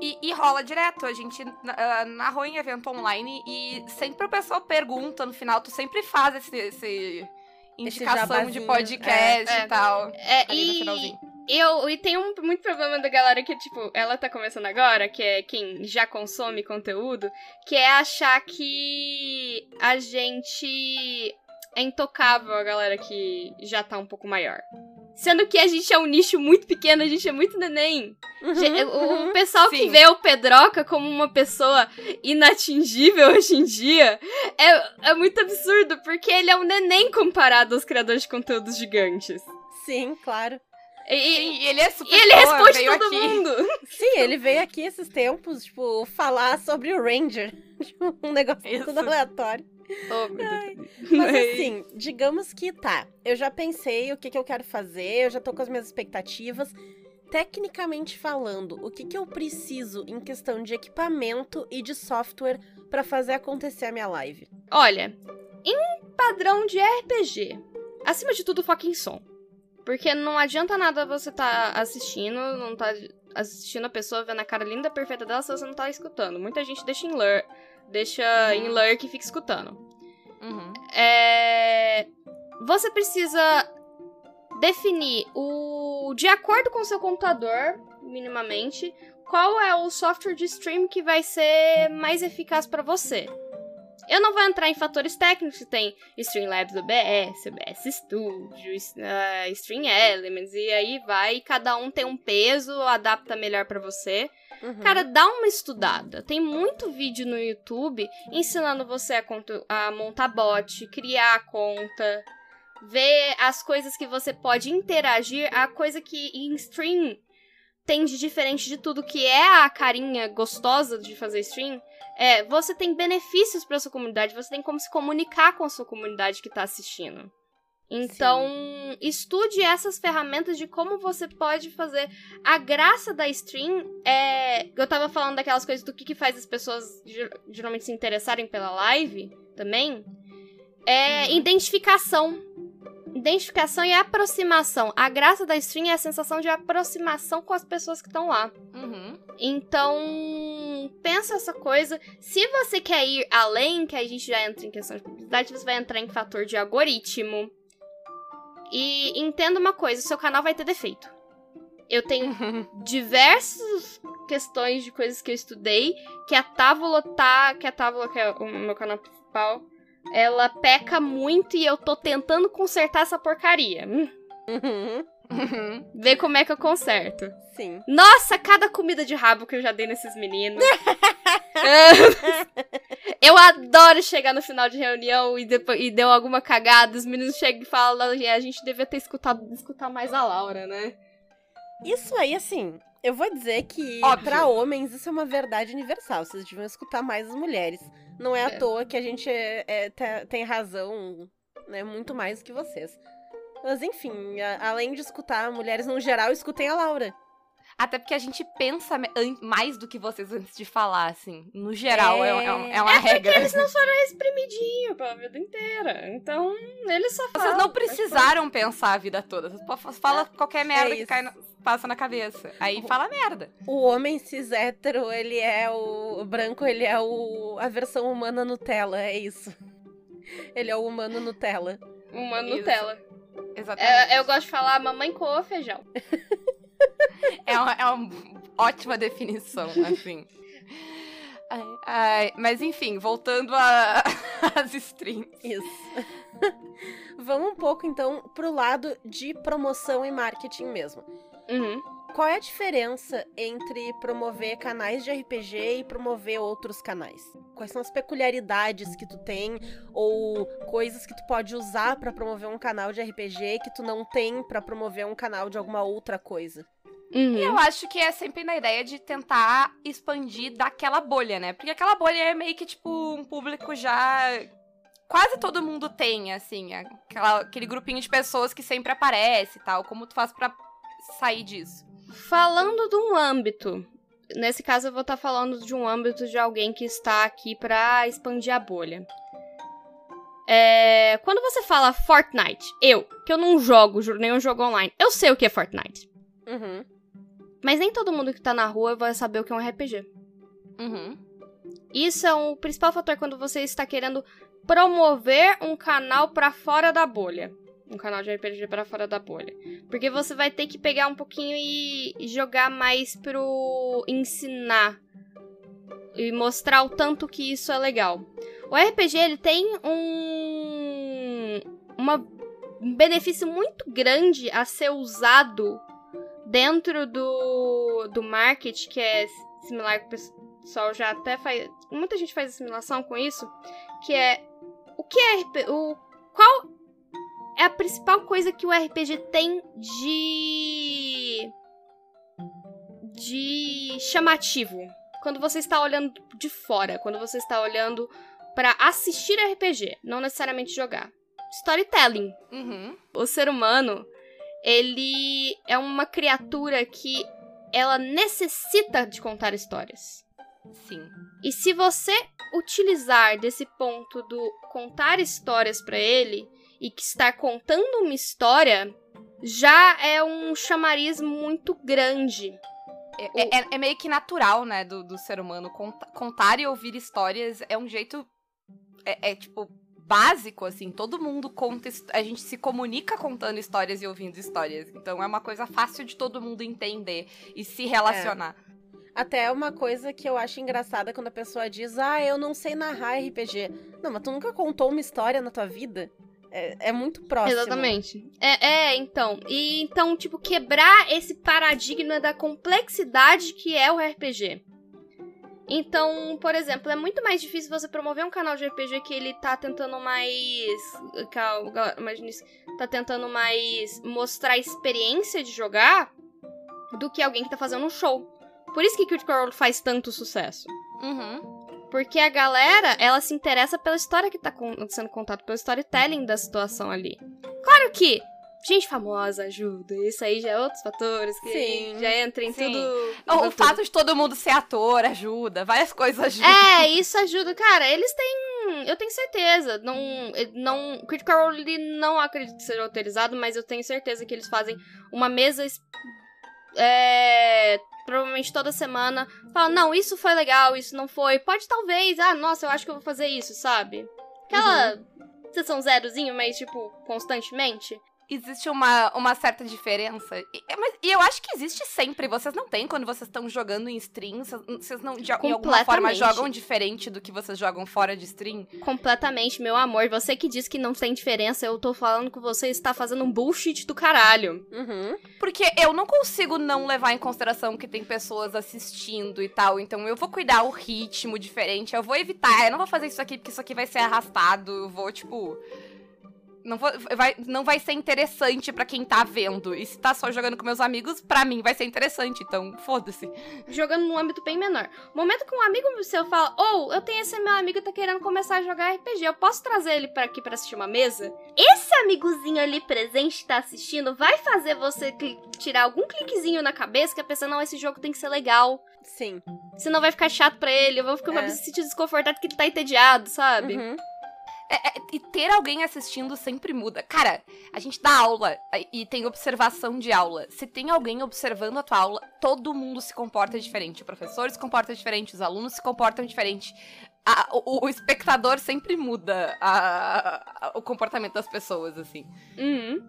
E, e rola direto, a gente uh, narrou em evento online e sempre a pessoa pergunta no final, tu sempre faz esse, esse indicação de podcast É, é. e tal. É, Ali no e finalzinho. Eu e tem um muito problema da galera que, tipo, ela tá começando agora, que é quem já consome conteúdo, que é achar que a gente é intocável, a galera que já tá um pouco maior. Sendo que a gente é um nicho muito pequeno, a gente é muito neném. Uhum, o, uhum. pessoal que Sim. vê o Pedroca como uma pessoa inatingível hoje em dia é, é muito absurdo, porque ele é um neném comparado aos criadores de conteúdos gigantes. Sim, claro. E, e- ele é super e ele boa, responde todo aqui. mundo. Sim, ele veio aqui esses tempos, tipo, falar sobre o Ranger. Tipo, um negócio Isso. tudo aleatório. Oh. Mas assim, digamos que tá. Eu já pensei o que, que eu quero fazer, eu já tô com as minhas expectativas. Tecnicamente falando, o que, que eu preciso em questão de equipamento e de software pra fazer acontecer a minha live? Olha, em padrão de RPG, acima de tudo, foca em som. Porque não adianta nada você tá assistindo, não tá assistindo a pessoa vendo a cara linda, perfeita dela, se você não tá escutando. Muita gente deixa em lur, deixa Uhum. em lurk e fica escutando. Uhum. É, Você precisa definir o. De acordo com o seu computador, minimamente, qual é o software de stream que vai ser mais eficaz pra você. Eu não vou entrar em fatores técnicos, tem Streamlabs OBS, OBS Studio, uh, Stream Elements, e aí vai, cada um tem um peso, adapta melhor pra você. Uhum. Cara, dá uma estudada. Tem muito vídeo no YouTube ensinando você a, a montar bot, criar conta, ver as coisas que você pode interagir, a coisa que em stream tem de diferente de tudo que é a carinha gostosa de fazer stream. É, você tem benefícios pra sua comunidade, você tem como se comunicar com a sua comunidade que tá assistindo. Então, estude essas ferramentas de como você pode fazer. A graça da stream é. Eu tava falando daquelas coisas do que, que faz as pessoas ger- geralmente se interessarem pela live também. É identificação. Identificação e aproximação. A graça da stream é a sensação de aproximação com as pessoas que estão lá. Uhum. Então, pensa essa coisa. Se você quer ir além, que a gente já entra em questão de publicidade, você vai entrar em fator de algoritmo. E entenda uma coisa, o seu canal vai ter defeito. Eu tenho diversas questões de coisas que eu estudei, que a Távola tá, que a Távola, que é o meu canal principal, ela peca muito e eu tô tentando consertar essa porcaria. Hum, Uhum. Uhum. Ver como é que eu conserto. Sim. Nossa, cada comida de rabo que eu já dei nesses meninos. eu adoro chegar no final de reunião e, depois, e deu alguma cagada, os meninos chegam e falam, "É, a gente devia ter escutado escutar mais a Laura, né? Isso aí, assim, eu vou dizer que pra homens isso é uma verdade universal. Vocês deviam escutar mais as mulheres. Não é, à É. toa que a gente é- é- te- tem razão, né, muito mais do que vocês. Mas enfim, a- além de escutar mulheres no geral, escutem a Laura. Até porque a gente pensa mais do que vocês antes de falar, assim. No geral, é, é, um- é uma regra. Eles não foram exprimidinhos pela vida inteira. Então, eles só falam. Vocês não precisaram pensar a vida toda. Vocês po- fala qualquer merda que cai na- passa na cabeça. Aí fala merda. O homem cis hétero, ele é o, o branco, ele é o a versão humana Nutella, é isso. Ele é o humano Nutella. Uma Isso. Nutella. Exatamente. É, eu gosto de falar, mamãe coa feijão. É uma, é uma ótima definição, assim. Ai, ai, mas enfim, voltando a- às streams. Isso. Vamos um pouco então pro lado de promoção e marketing mesmo. Uhum. Qual é a diferença entre promover canais de RPG e promover outros canais? Quais são as peculiaridades que tu tem ou coisas que tu pode usar pra promover um canal de RPG que tu não tem pra promover um canal de alguma outra coisa? Uhum. Eu acho que é sempre na ideia de tentar expandir daquela bolha, né? Porque aquela bolha é meio que, tipo, um público já. Quase todo mundo tem, assim, aquela- aquele grupinho de pessoas que sempre aparece e tal. Como tu faz pra sair disso? Falando de um âmbito nesse caso eu vou estar falando de um âmbito de alguém que está aqui pra expandir a bolha. É, quando você fala Fortnite, eu, que eu não jogo nenhum jogo online, eu sei o que é Fortnite. Uhum. Mas nem todo mundo que tá na rua vai saber o que é um RPG. Uhum. Isso é o principal fator quando você está querendo promover um canal pra fora da bolha. Um canal de RPG pra fora da bolha. Porque você vai ter que pegar um pouquinho e jogar mais pro ensinar. E mostrar o tanto que isso é legal. O RPG, ele tem um... Uma, um benefício muito grande a ser usado dentro do, do market, que é similar que o pessoal já até faz. Muita gente faz assimilação com isso. Que é. O que é? O, qual é a principal coisa que o RPG tem de. de chamativo? Quando você está olhando de fora, quando você está olhando para assistir RPG, não necessariamente jogar. Storytelling Uhum. o ser humano, ele é uma criatura que ela necessita de contar histórias. Sim. E se você utilizar desse ponto do contar histórias pra ele e que estar contando uma história, já é um chamariz muito grande. É, é- é meio que natural, né, do, do ser humano. Cont- contar e ouvir histórias é um jeito. É, é, tipo, básico, assim. Todo mundo conta. A gente se comunica contando histórias e ouvindo histórias. Então é uma coisa fácil de todo mundo entender e se relacionar. Até uma coisa que eu acho engraçada quando a pessoa diz, ah, eu não sei narrar RPG. Não, mas tu nunca contou uma história na tua vida? É, é muito próximo. Exatamente. É, é, então. E então, tipo, quebrar esse paradigma da complexidade que é o RPG. Então, por exemplo, é muito mais difícil você promover um canal de RPG que ele tá tentando mais. Calma, imagina isso. Tá tentando mais mostrar a experiência de jogar do que alguém que tá fazendo um show. Por isso que Critical Role faz tanto sucesso. Uhum. Porque a galera, ela se interessa pela história que tá sendo contada, pelo storytelling da situação ali. Claro que gente famosa ajuda, isso aí já é outros fatores que Sim, já entra em sim. tudo. O, o fato de todo mundo ser ator ajuda, várias coisas ajudam. É, isso ajuda. Cara, eles têm. Eu tenho certeza. Não. não Critical Role não acredito que seja autorizado, mas eu tenho certeza que eles fazem uma mesa. É, provavelmente toda semana. Fala, não, isso foi legal, isso não foi. Pode talvez. Ah, nossa, eu acho que eu vou fazer isso, sabe? Aquela. Sessão zerozinho, mas, tipo, constantemente. Existe uma, uma certa diferença. E, é, mas- e eu acho que existe sempre. Vocês não têm quando vocês estão jogando em stream. Vocês, vocês não, de, alguma forma, jogam diferente do que vocês jogam fora de stream. Completamente, meu amor. Você que diz que não tem diferença, eu tô falando que você está fazendo um bullshit do caralho. Uhum. Porque eu não consigo não levar em consideração que tem pessoas assistindo e tal. Então eu vou cuidar o ritmo diferente. Eu vou evitar. Eu não vou fazer isso aqui porque isso aqui vai ser arrastado. Eu vou, tipo. Não, vou, vai, não vai ser interessante pra quem tá vendo. E se tá só jogando com meus amigos, pra mim vai ser interessante. Então, foda-se. jogando num âmbito bem menor. Momento que um amigo seu fala, ou eu tenho esse meu amigo que tá querendo começar a jogar RPG, eu posso trazer ele para aqui pra assistir uma mesa? Esse amigozinho ali presente que tá assistindo vai fazer você tirar algum cliquezinho na cabeça que a pessoa, não, esse jogo tem que ser legal. Sim. Senão vai ficar chato pra ele, eu vou ficar É. me sentir desconfortado que ele tá entediado, sabe? Uhum. É- é- e ter alguém assistindo sempre muda. Cara, a gente dá aula e tem observação de aula. Se tem alguém observando a tua aula, todo mundo se comporta diferente. O professor se comporta diferente, os alunos se comportam diferente. A- o, o espectador sempre muda a- a- o comportamento das pessoas, assim. Uhum.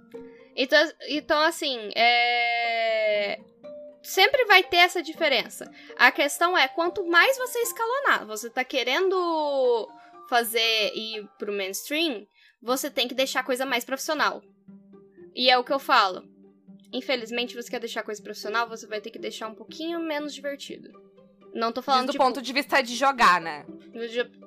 Então, então, assim, é. Sempre vai ter essa diferença. A questão é, quanto mais você escalonar, você tá querendo fazer ir pro mainstream, você tem que deixar a coisa mais profissional. E é o que eu falo. Infelizmente, você quer deixar a coisa profissional, você vai ter que deixar um pouquinho menos divertido. Não tô falando Diz do tipo, ponto de vista de jogar, né?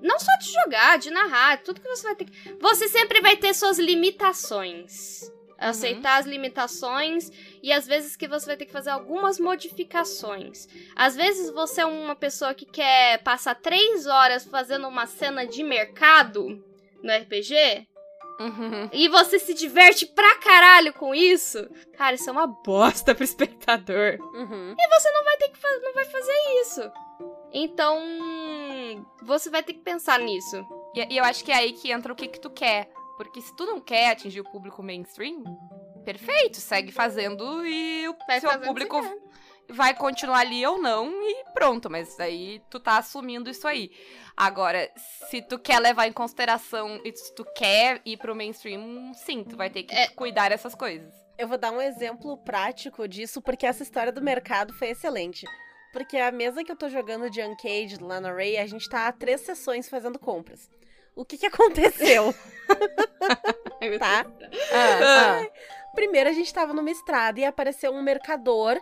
Não só de jogar, de narrar, tudo que você vai ter que. Você sempre vai ter suas limitações. Aceitar as limitações e às vezes que você vai ter que fazer algumas modificações. Às vezes você é uma pessoa que quer passar três horas fazendo uma cena de mercado no RPG. Uhum. e você se diverte pra caralho com isso, cara, isso é uma bosta pro espectador. Uhum. não vai ter que não vai fazer isso. Então, você vai ter que pensar nisso. E, e eu acho que é aí que entra o que, que tu quer. Porque se tu não quer atingir o público mainstream, perfeito, segue fazendo e o Vai seu público vai continuar ali ou não e pronto. Mas aí tu tá assumindo isso aí. Agora, se tu quer levar em consideração e se tu quer ir pro mainstream, sim, tu vai ter que É. cuidar dessas coisas. Eu vou dar um exemplo prático disso, porque essa história do mercado foi excelente. Porque a mesa que eu tô jogando de Uncaged lá na Ray, a gente tá há três sessões fazendo compras. O que que aconteceu? tá? Ah, Primeiro a gente tava numa estrada e apareceu um mercador,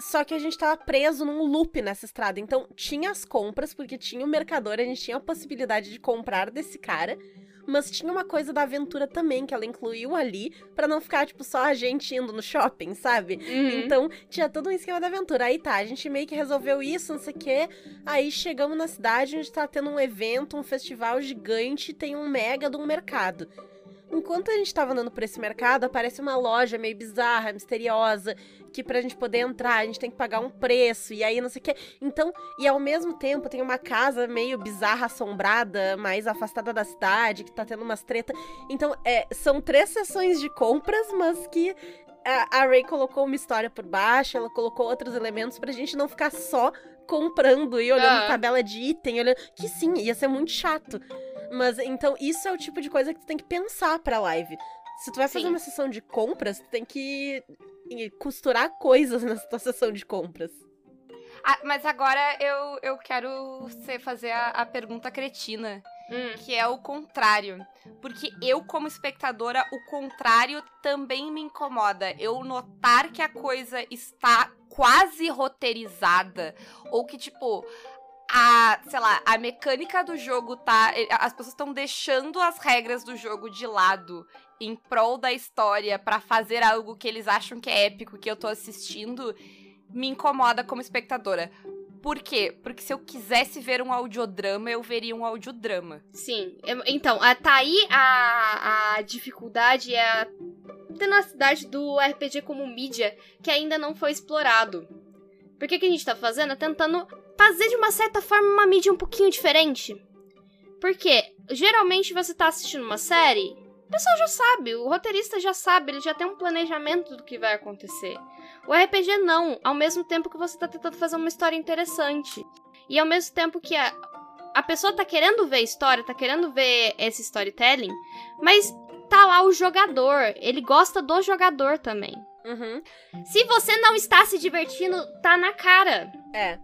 só que a gente tava preso num loop nessa estrada. Então tinha as compras, porque tinha o mercador, a gente tinha a possibilidade de comprar desse cara. Mas tinha uma coisa da aventura também que ela incluiu ali, pra não ficar, tipo, só a gente indo no shopping, sabe? Uhum. Então, tinha todo um esquema da aventura. Aí tá, a gente meio que resolveu isso, não sei o quê. Aí chegamos na cidade, onde tá tendo um evento, um festival gigante, tem um mega de um mercado. Enquanto a gente tava andando por esse mercado, aparece uma loja meio bizarra, misteriosa, que pra gente poder entrar, a gente tem que pagar um preço, e aí não sei o quê. Então, e ao mesmo tempo tem uma casa meio bizarra, assombrada, mais afastada da cidade, que tá tendo umas treta. Então, é, são três sessões de compras, mas que a, a Ray colocou uma história por baixo, ela colocou outros elementos pra gente não ficar só comprando e olhando Ah. tabela de item, olhando. Que sim, ia ser muito chato. Mas então, isso é o tipo de coisa que tu tem que pensar pra live. Se tu vai fazer Sim. uma sessão de compras, tu tem que costurar coisas na tua sessão de compras. Ah, mas agora eu, eu quero ser, fazer a, a pergunta cretina. Hum. que é o contrário. Porque eu, como espectadora, o contrário também me incomoda. Eu notar que a coisa está quase roteirizada. Ou que, tipo. A, sei lá, a mecânica do jogo tá. As pessoas estão deixando as regras do jogo de lado em prol da história pra fazer algo que eles acham que é épico que eu tô assistindo. Me incomoda como espectadora. Por quê? Porque se eu quisesse ver um audiodrama, eu veria um audiodrama. Sim. Eu- Então, a- tá aí a, a dificuldade e a tenacidade do RPG como mídia que ainda não foi explorado. Porque o que a gente tá fazendo é tentando fazer de uma certa forma uma mídia um pouquinho diferente. Porque geralmente você tá assistindo uma série, o pessoal já sabe, o roteirista já sabe, ele já tem um planejamento do que vai acontecer. O RPG não, ao mesmo tempo que você tá tentando fazer uma história interessante. E ao mesmo tempo que a, a pessoa tá querendo ver a história, tá querendo ver esse storytelling, mas tá lá o jogador, ele gosta do jogador também. Uhum. Se você não está se divertindo, tá na cara. É.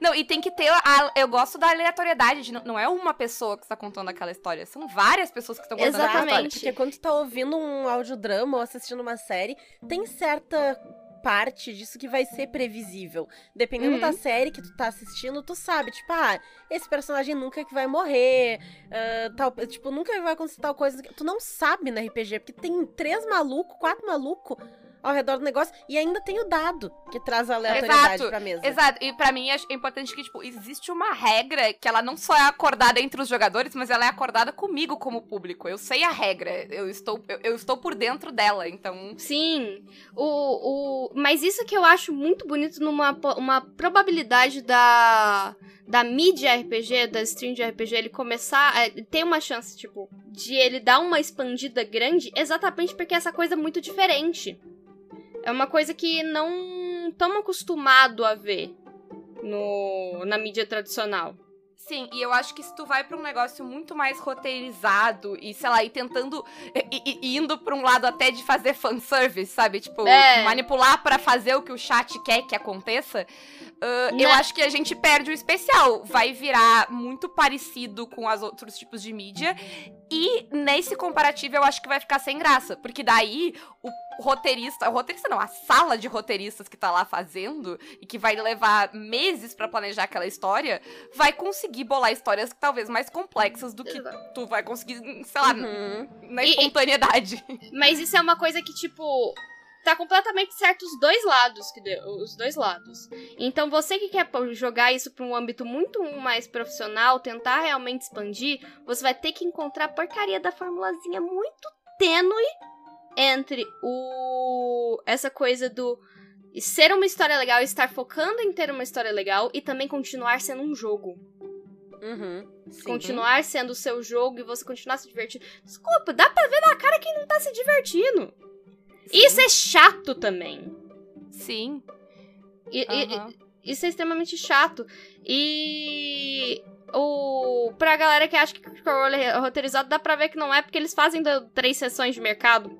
Não, e tem que ter. A, eu gosto da aleatoriedade, de não, é uma pessoa que está contando aquela história, são várias pessoas que estão contando aquela história. Exatamente. Porque quando tu tá ouvindo um audiodrama ou assistindo uma série, tem certa parte disso que vai ser previsível. Dependendo Uhum. da série que tu tá assistindo, tu sabe, tipo, ah, esse personagem nunca que vai morrer, ah, tal, tipo, nunca vai acontecer tal coisa. Tu não sabe na RPG, porque tem três malucos, quatro malucos ao redor do negócio, e ainda tem o dado que traz a aleatoriedade Exato, pra mesa. Exato, e pra mim é importante que, tipo, existe uma regra que ela não só é acordada entre os jogadores, mas ela é acordada comigo como público. Eu sei a regra, eu estou, eu, eu estou por dentro dela, então. Sim, o, o, mas isso que eu acho muito bonito numa uma probabilidade da, da mídia RPG, da stream de RPG, ele começar. é, tem uma chance, tipo, de ele dar uma expandida grande, exatamente porque é essa coisa muito diferente. É uma coisa que não estamos acostumados a ver no, na mídia tradicional. Sim, e eu acho que se tu vai pra um negócio muito mais roteirizado e, sei lá, e tentando. E, e- indo pra um lado até de fazer fanservice, sabe? Tipo, É. manipular pra fazer o que o chat quer que aconteça. Né? Eu acho que a gente perde o especial. Vai virar muito parecido com os outros tipos de mídia. E nesse comparativo eu acho que vai ficar sem graça. Porque daí o roteirista. O roteirista não, a sala de roteiristas que tá lá fazendo e que vai levar meses pra planejar aquela história, vai conseguir bolar histórias talvez mais complexas do que tu vai conseguir, sei lá, Uhum. na E- espontaneidade. Mas isso é uma coisa que, tipo. tá completamente certo os dois lados, que deu, os dois lados. Então você que quer jogar isso para um âmbito muito mais profissional, tentar realmente expandir, você vai ter que encontrar a porcaria da formulazinha muito tênue entre o essa coisa do ser uma história legal, estar focando em ter uma história legal e também continuar sendo um jogo. Uhum. Sim. Continuar sendo o seu jogo e você continuar se divertindo. Desculpa, dá pra ver na cara quem não tá se divertindo. Isso é chato também. Sim. E- e- aham. Isso é extremamente chato. E o pra galera que acha que Crunchyroll é roteirizado, dá pra ver que não é, porque eles fazem três sessões de mercado.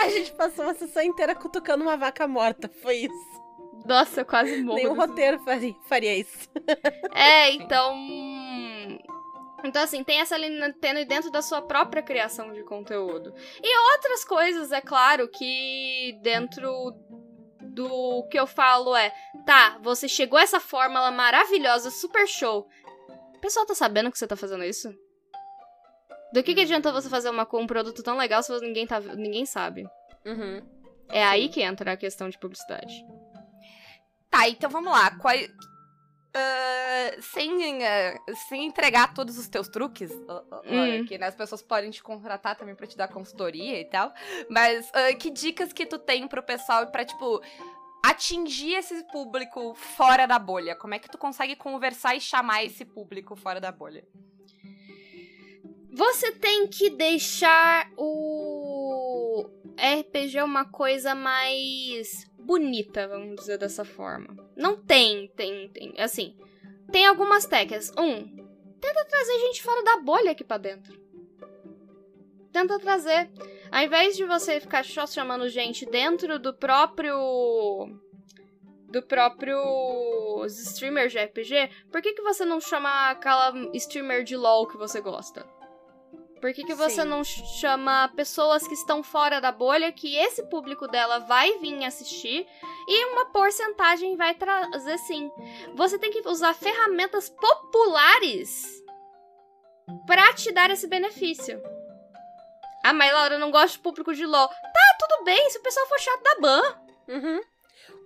A gente passou uma sessão inteira cutucando uma vaca morta. Foi isso. Nossa, eu quase morro. Nenhum roteiro faria, faria isso. É, então. Então, assim, tem essa linha tênue dentro da sua própria criação de conteúdo. E outras coisas, é claro, que dentro do que eu falo é: tá, você chegou a essa fórmula maravilhosa, super show. O pessoal tá sabendo que você tá fazendo isso? Do que, que adianta você fazer uma, um produto tão legal se ninguém, tá, ninguém sabe? Uhum. É aí que entra a questão de publicidade. Tá, então vamos lá. Qual- ah, sem, ah, sem entregar todos os teus truques, Hum. que né, as pessoas podem te contratar também pra te dar consultoria e tal. Mas ah, que dicas que tu tem pro pessoal pra, tipo, atingir esse público fora da bolha? Como é que tu consegue conversar e chamar esse público fora da bolha? Você tem que deixar o RPG uma coisa mais bonita, vamos dizer dessa forma. Não tem, tem, tem. Assim, tem algumas técnicas. Um, tenta trazer gente fora da bolha aqui pra dentro. Tenta trazer. Ao invés de você ficar só chamando gente dentro do próprio. Do próprio os streamers de RPG, por que, que você não chama aquela streamer de LOL que você gosta? Por que, que você Sim. não chama pessoas que estão fora da bolha, que esse público dela vai vir assistir e uma porcentagem vai trazer sim? Você tem que usar ferramentas populares pra te dar esse benefício. Ah, mas Laura, eu não gosto de público de LOL. Tá, tudo bem, se o pessoal for chato da ban. Uhum.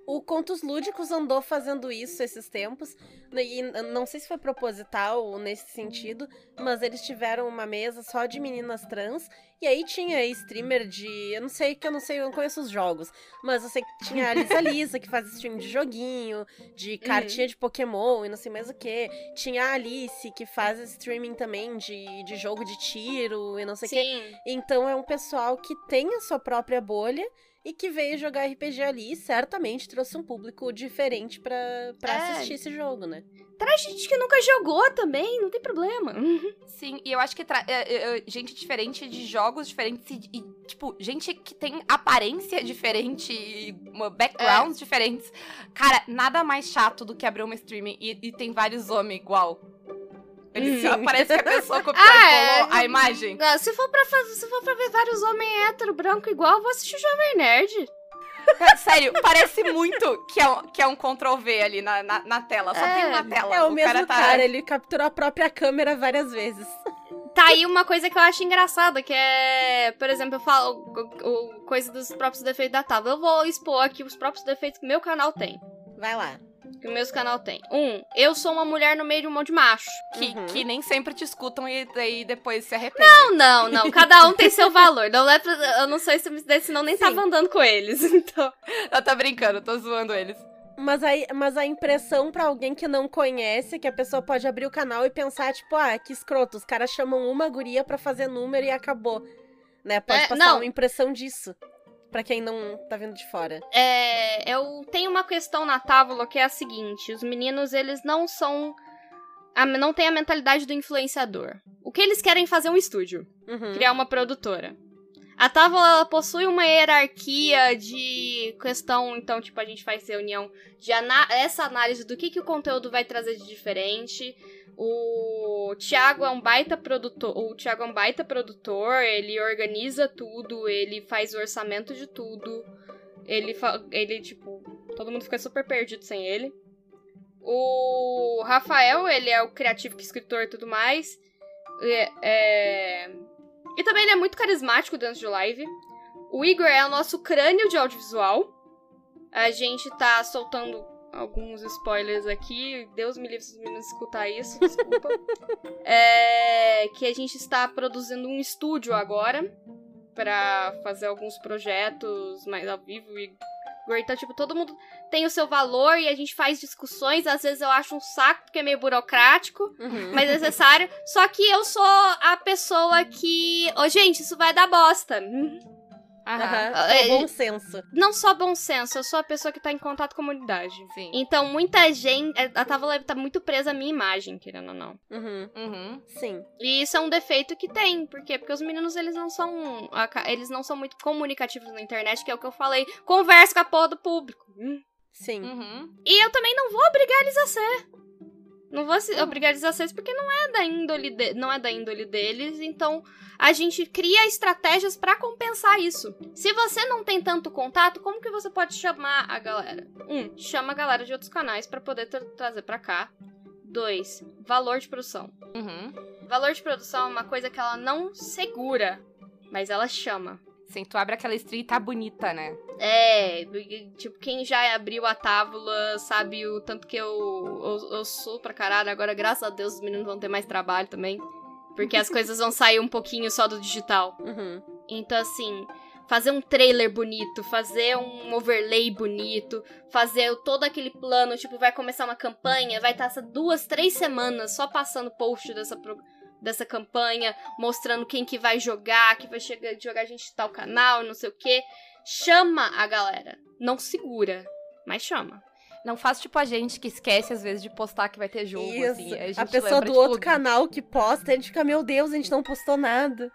O Contos Lúdicos andou fazendo isso esses tempos, né, e não sei se foi proposital nesse sentido, mas eles tiveram uma mesa só de meninas trans, e aí tinha streamer de. Eu não sei que eu não sei, eu não conheço os jogos, mas eu sei que tinha a Lisa Lisa, que faz stream de joguinho, de cartinha de Pokémon e não sei mais o que. Tinha a Alice, que faz streaming também de, de jogo de tiro e não sei o que. Sim. Então é um pessoal que tem a sua própria bolha e que veio jogar RPG ali e certamente trouxe um público diferente pra, pra É. assistir esse jogo, né? Traz gente que nunca jogou também, não tem problema. Sim, e eu acho que tra- é, é, é, gente diferente de jogos diferentes e, e, tipo, gente que tem aparência diferente e uma- backgrounds diferentes. Cara, nada mais chato do que abrir uma streaming e, e tem vários homens igual. Eles Sim. Parece que a pessoa copiou Ah, e é. colou a imagem. Se for, pra fazer, se for pra ver vários homens hétero, branco igual, eu vou assistir o Jovem Nerd. Sério, parece muito que é, um- que é um Ctrl V ali na, na, na tela. Só É, tem uma tela. É o, mesmo cara, cara, tá... ele capturou a própria câmera várias vezes. Tá aí uma coisa que eu acho engraçada, que é, por exemplo, eu falo o, o- coisa dos próprios defeitos da Tábua. Eu vou expor aqui os próprios defeitos que meu canal tem. Vai lá. Que o meu canal tem. Um, eu sou uma mulher no meio de um monte de macho. Que, Uhum. que nem sempre te escutam e daí depois se arrependem. Não, não, não. Cada um tem seu valor. Não é pra, eu não sou esse desse, senão nem Sim. tava andando com eles. Então. Eu tô brincando, tô zoando eles. Mas, aí, mas a impressão pra alguém que não conhece, é que a pessoa pode abrir o canal e pensar, tipo, ah, que escroto, os caras chamam uma guria pra fazer número e acabou. Né? Pode É, passar não. uma impressão disso. Pra quem não tá vindo de fora. É, eu tenho uma questão na tábua que é a seguinte: os meninos, eles não são. a- não tem a mentalidade do influenciador. O que eles querem é fazer um estúdio, Uhum. criar uma produtora. A tábua possui uma hierarquia de questão, então, tipo, a gente faz reunião de essa análise do que, que o conteúdo vai trazer de diferente. O Thiago é um baita produtor. O Thiago é um baita produtor, ele organiza tudo, ele faz o orçamento de tudo. Ele, ele, tipo, todo mundo fica super perdido sem ele. O Rafael, ele é o criativo que escritor e tudo mais. É, E também ele é muito carismático dentro de live. O Igor é o nosso crânio de audiovisual. A gente tá soltando alguns spoilers aqui. Deus me livre se os meninos escutar isso, desculpa. é, que a gente está produzindo um estúdio agora para fazer alguns projetos mais ao vivo e então, tipo, todo mundo tem o seu valor e a gente faz discussões. Às vezes eu acho um saco porque é meio burocrático, Uhum. mas é necessário. Só que eu sou a pessoa que. Ô, gente, isso vai dar bosta. É, com bom senso. Não só bom senso, eu sou a pessoa que tá em contato com a comunidade. Sim. Então, muita gente. A Távola tá muito presa à minha imagem, querendo ou não. Uhum. Uhum. Sim. E isso é um defeito que tem. Por quê? Porque os meninos, eles não são. Eles não são muito comunicativos na internet, que é o que eu falei. Conversa com a porra do público. Hum. Sim. Uhum. E eu também não vou obrigar eles a ser. Não vou se- obrigar eles a ser porque não é da índole de- não é da índole deles, então a gente cria estratégias pra compensar isso. Se você não tem tanto contato, como que você pode chamar a galera? Um, chama a galera de outros canais pra poder tra- trazer pra cá. Dois, valor de produção. Uhum. Valor de produção é uma coisa que ela não segura, mas ela chama. Sim, tu abre aquela stream e tá bonita, né? É, tipo, quem já abriu a tábua sabe o tanto que eu, eu, eu sou pra caralho. Agora, graças a Deus, os meninos vão ter mais trabalho também. Porque as coisas vão sair um pouquinho só do digital. Uhum. Então, assim, fazer um trailer bonito, fazer um overlay bonito, fazer todo aquele plano, tipo, vai começar uma campanha, vai estar essa duas, três semanas só passando post dessa, pro- dessa campanha, mostrando quem que vai jogar, que vai chegar, jogar gente de tal canal, não sei o quê. Chama a galera. Não segura, mas chama. Não faz tipo a gente que esquece às vezes de postar que vai ter jogo, Isso. assim. A, gente a pessoa do outro tudo. canal que posta, a gente fica, meu Deus, a gente não postou nada.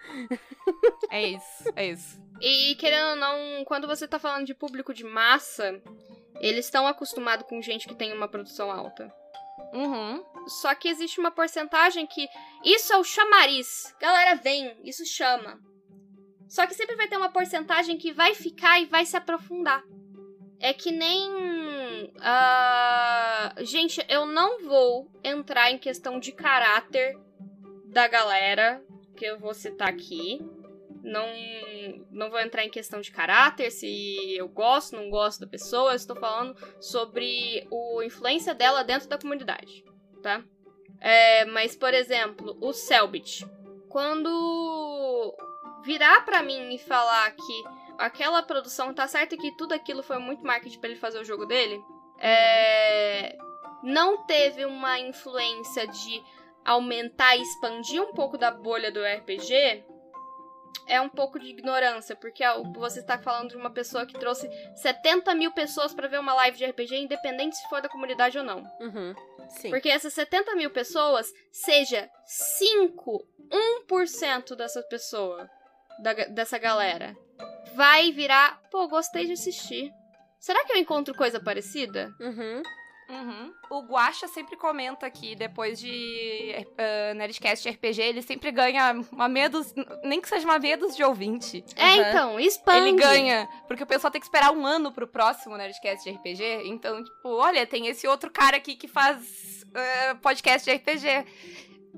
É isso, é isso. E querendo ou não, quando você tá falando de público de massa, eles estão acostumados com gente que tem uma produção alta. Uhum. Só que existe uma porcentagem que. Isso é o chamariz. Galera, vem, isso chama. Só que sempre vai ter uma porcentagem que vai ficar e vai se aprofundar. É que nem. ah, gente, eu não vou entrar em questão de caráter da galera que eu vou citar aqui. Não, não vou entrar em questão de caráter, se eu gosto, não gosto da pessoa. Eu estou falando sobre o influência dela dentro da comunidade, tá? É, mas, por exemplo, o Selbit. Quando virar pra mim e falar que aquela produção tá certo e que tudo aquilo foi muito marketing pra ele fazer o jogo dele, é, não teve uma influência de aumentar e expandir um pouco da bolha do RPG, é um pouco de ignorância, porque você está falando de uma pessoa que trouxe 70 mil pessoas pra ver uma live de RPG, independente se for da comunidade ou não. Uhum. Porque essas 70 mil pessoas, seja 5, 1% dessa pessoa, da, dessa galera, vai virar, pô, gostei de assistir. Será que eu encontro coisa parecida? Uhum. Uhum. O Guaxa sempre comenta que depois de uh, Nerdcast RPG, ele sempre ganha uma meia dos, nem que seja uma meia dos de ouvinte. É, Uhum. então, expande. Ele ganha, porque o pessoal tem que esperar um ano pro próximo Nerdcast de RPG. Então, tipo, olha, tem esse outro cara aqui que faz uh, podcast de RPG.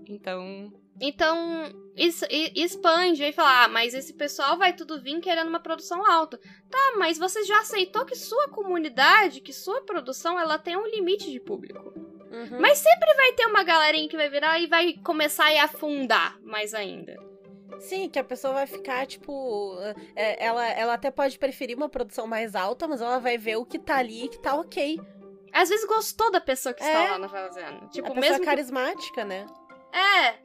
Então, Então, isso, e- expande aí fala, ah, mas esse pessoal vai tudo vir querendo uma produção alta. Tá, mas você já aceitou que sua comunidade, que sua produção, ela tem um limite de público. Uhum. Mas sempre vai ter uma galerinha que vai virar e vai começar a afundar mais ainda. Sim, que a pessoa vai ficar, tipo. é, ela, ela até pode preferir uma produção mais alta, mas ela vai ver o que tá ali e que tá ok. Às vezes gostou da pessoa que É. está lá na fazenda. Tipo, a pessoa mesmo é que carismática, né? É.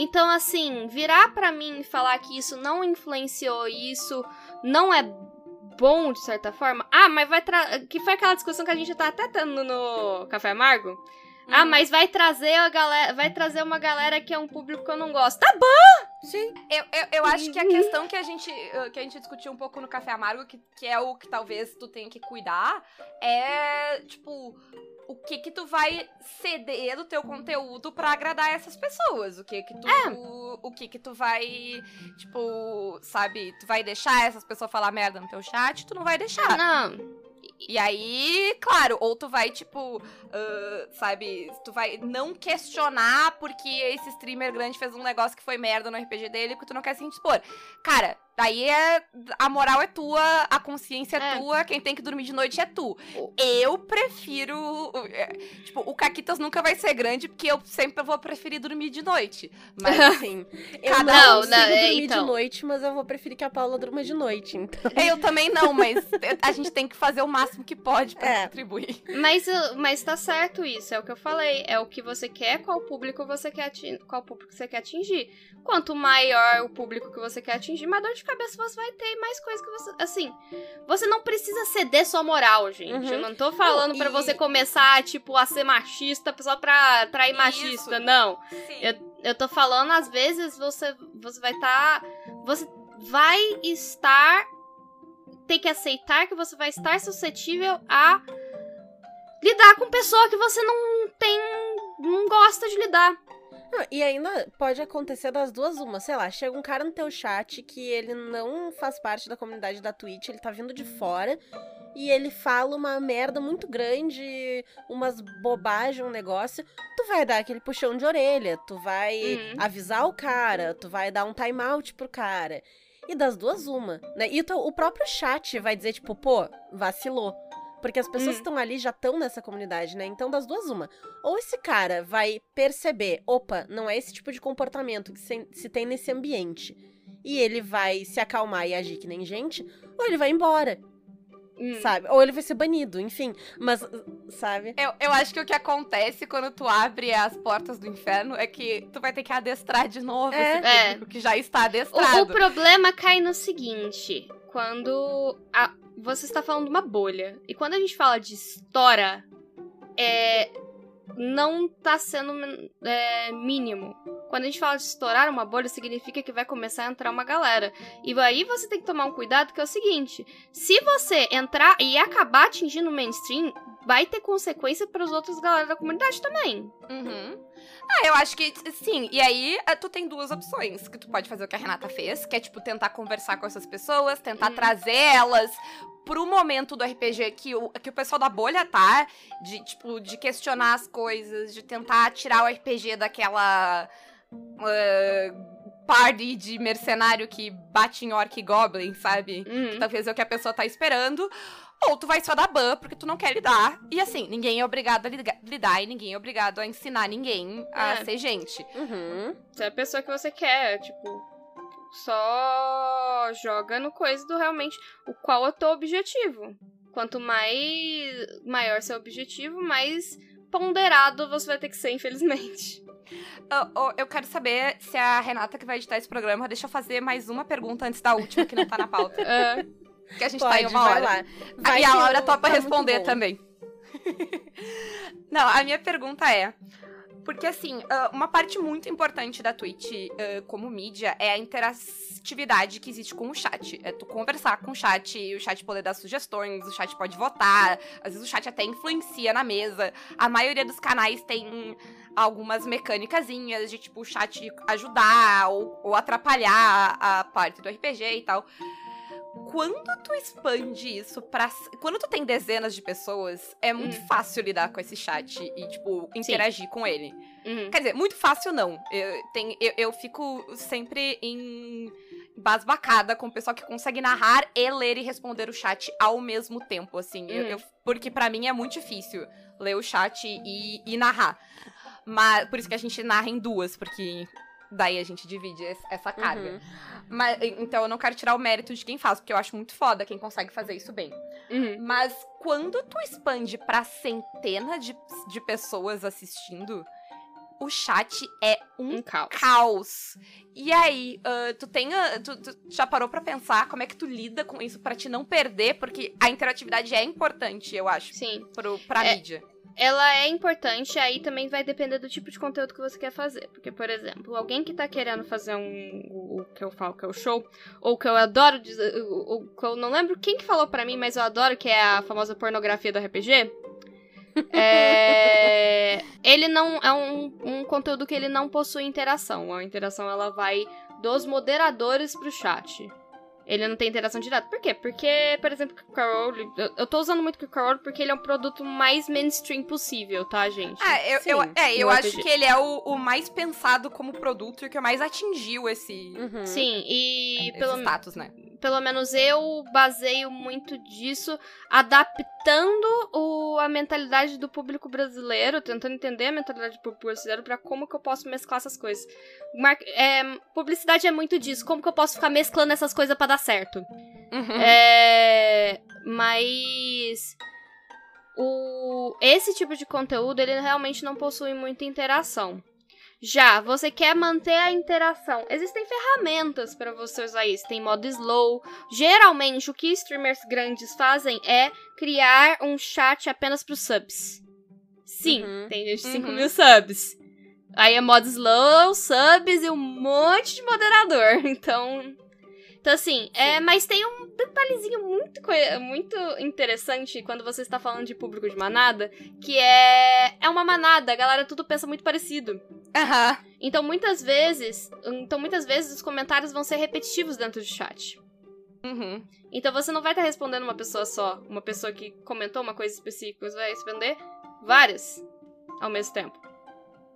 Então, assim, virar pra mim e falar que isso não influenciou isso, não é bom de certa forma. Ah, mas vai tra que foi aquela discussão que a gente tá até tendo no Café Amargo. Ah, Uhum. mas vai trazer a galera, vai trazer uma galera que é um público que eu não gosto. Tá bom. Sim. Eu, eu, eu acho que a questão que a gente, uh, que a gente discutiu um pouco no Café Amargo, que, que é o que talvez tu tenha que cuidar, é, tipo, o que que tu vai ceder do teu conteúdo pra agradar essas pessoas. O que que tu, o que que tu vai, tipo, sabe, tu vai deixar essas pessoas falar merda no teu chat, tu não vai deixar. Não. E aí, claro, ou tu vai, tipo, uh, sabe, tu vai não questionar porque esse streamer grande fez um negócio que foi merda no RPG dele que tu não quer se indispor. Cara, daí é. A moral é tua, a consciência é, É. tua, quem tem que dormir de noite é tu. Eu prefiro. é, Tipo, o Caquitas nunca vai ser grande porque eu sempre vou preferir dormir de noite. Mas Assim, eu Cada não, um- não, é, dormir então. de noite, mas eu vou preferir que a Paula durma de noite, então. eu também não, mas a gente tem que fazer o máximo que pode pra É. contribuir. Mas, mas tá certo isso, é o que eu falei. É o que você quer, qual público você quer atingir, qual público você quer atingir. Quanto maior o público que você quer atingir, mais dor de cabeça você vai ter mais coisa que você. Assim, você não precisa ceder sua moral, gente. Uhum. Eu não tô falando e- você começar, tipo, a ser machista só pra atrair Isso. machista. Não. Sim. Eu tô falando, às vezes, você, você vai estar. você vai estar. Tem que aceitar que você vai estar suscetível a lidar com pessoa que você não tem. não gosta de lidar. Não, e ainda pode acontecer das duas uma, sei lá, chega um cara no teu chat que ele não faz parte da comunidade da Twitch, ele tá vindo de fora e ele fala uma merda muito grande, umas bobagens, um negócio, tu vai dar aquele puxão de orelha, tu vai Uhum. avisar o cara, tu vai dar um time out pro cara. E das duas uma, né? E o próprio chat vai dizer tipo, pô, vacilou. Porque as pessoas Hum. que estão ali já estão nessa comunidade, né? Então, das duas, uma. Ou esse cara vai perceber, opa, não é esse tipo de comportamento que se, se tem nesse ambiente. E ele vai se acalmar e agir que nem gente, ou ele vai embora, Hum. sabe? Ou ele vai ser banido, enfim. Mas, sabe? Eu, eu acho que o que acontece quando tu abre as portas do inferno é que tu vai ter que adestrar de novo É. esse É. que já está O, adestrado. o problema cai no seguinte: quando a- você está falando uma bolha, e quando a gente fala de história, é, não tá sendo é, mínimo. Quando a gente fala de estourar uma bolha, significa que vai começar a entrar uma galera. E aí você tem que tomar um cuidado, que é o seguinte: se você entrar e acabar atingindo o mainstream, vai ter consequência para os outros galera da comunidade também. Uhum. Ah, eu acho que sim. E aí, eh, tu tem duas opções. Que tu pode fazer o que a Renata fez, que é, tipo, tentar conversar com essas pessoas, tentar Hum. trazer elas pro momento do RPG que o, que o pessoal da bolha tá. De, tipo, de questionar as coisas, de tentar tirar o RPG daquela. eh, party de mercenário que bate em orc e goblin, sabe? Uhum. Talvez é o que a pessoa tá esperando. Ou tu vai só dar ban porque tu não quer lidar. E assim, ninguém é obrigado a lidar e ninguém é obrigado a ensinar ninguém a É. ser gente. Uhum. Se é a pessoa que você quer, tipo, só joga no coisa do realmente o qual é o teu objetivo. Quanto mais maior seu objetivo, mais ponderado você vai ter que ser, infelizmente. Eu, eu- eu quero saber se a Renata que vai editar esse programa, deixa eu fazer mais uma pergunta antes da última que não tá na pauta. Ah, que a gente Pode, tá em uma vai hora. lá. Vai e a que Laura topa tá responder também. Não, a minha pergunta é. Porque, assim, ah, uma parte muito importante da Twitch ah, como mídia é a interatividade que existe com o chat. É tu conversar com o chat, o chat poder dar sugestões, o chat pode votar, às vezes o chat até influencia na mesa. A maioria dos canais tem algumas mecânicazinhas de, tipo, o chat ajudar ou, ou atrapalhar a parte do RPG e tal. Quando tu expande isso pra. Quando tu tem dezenas de pessoas, é muito Hum. fácil lidar com esse chat e, tipo, interagir com ele. uhum. Quer dizer, muito fácil não. Eu, tem, eu, eu fico sempre em basbacada com o pessoal que consegue narrar e ler e responder o chat ao mesmo tempo, assim. Eu- Hum. eu- porque pra mim é muito difícil ler o chat e, e narrar. Mas por isso que a gente narra em duas, porque daí a gente divide es- essa carga. Uhum. Mas, então eu não quero tirar o mérito de quem faz, porque eu acho muito foda quem consegue fazer isso bem. Uhum. Mas quando tu expande pra centena de, de pessoas assistindo, o chat é um Um caos. caos. E aí, ah, tu tem. tu, tu já parou pra pensar como é que tu lida com isso pra te não perder? Porque a interatividade é importante, eu acho, Sim. pro, pra É. mídia. Ela é importante, aí também vai depender do tipo de conteúdo que você quer fazer. Porque, por exemplo, alguém que tá querendo fazer um. O, o que eu falo que é o show, ou que eu adoro dizer. O, o que eu não lembro quem que falou pra mim, mas eu adoro, que é a famosa pornografia do RPG. É, ele não é um, um conteúdo que ele não possui interação. A interação ela vai dos moderadores pro chat. Ele não tem interação direta. Por quê? Porque, por exemplo, o Carol. Eu, eu tô usando muito o Carol porque ele é um produto mais mainstream possível, tá, gente? Ah, eu, Sim, eu, é, eu acho que ele é o, o mais pensado como produto e o que mais atingiu esse, Uhum. Sim, e pelo, status, né? pelo menos eu baseio muito disso adaptando o, a mentalidade do público brasileiro, tentando entender a mentalidade do público brasileiro pra como que eu posso mesclar essas coisas. Mar- é, publicidade é muito disso, como que eu posso ficar mesclando essas coisas pra dar certo. Uhum. É, mas o esse tipo de conteúdo ele realmente não possui muita interação. Já, você quer manter a interação. Existem ferramentas para você usar isso. Tem modo slow. Geralmente, o que streamers grandes fazem é criar um chat apenas para subs. Sim, Uhum. tem gente de 5 Uhum. mil subs. Aí é modo slow, subs e um monte de moderador. Então, então, assim, é, mas tem um detalhezinho muito, muito interessante quando você está falando de público de manada, que é, é uma manada, a galera tudo pensa muito parecido. Aham. Então, muitas vezes, então, muitas vezes os comentários vão ser repetitivos dentro do chat. Uhum. Então, você não vai estar respondendo uma pessoa só, uma pessoa que comentou uma coisa específica, você vai responder várias ao mesmo tempo.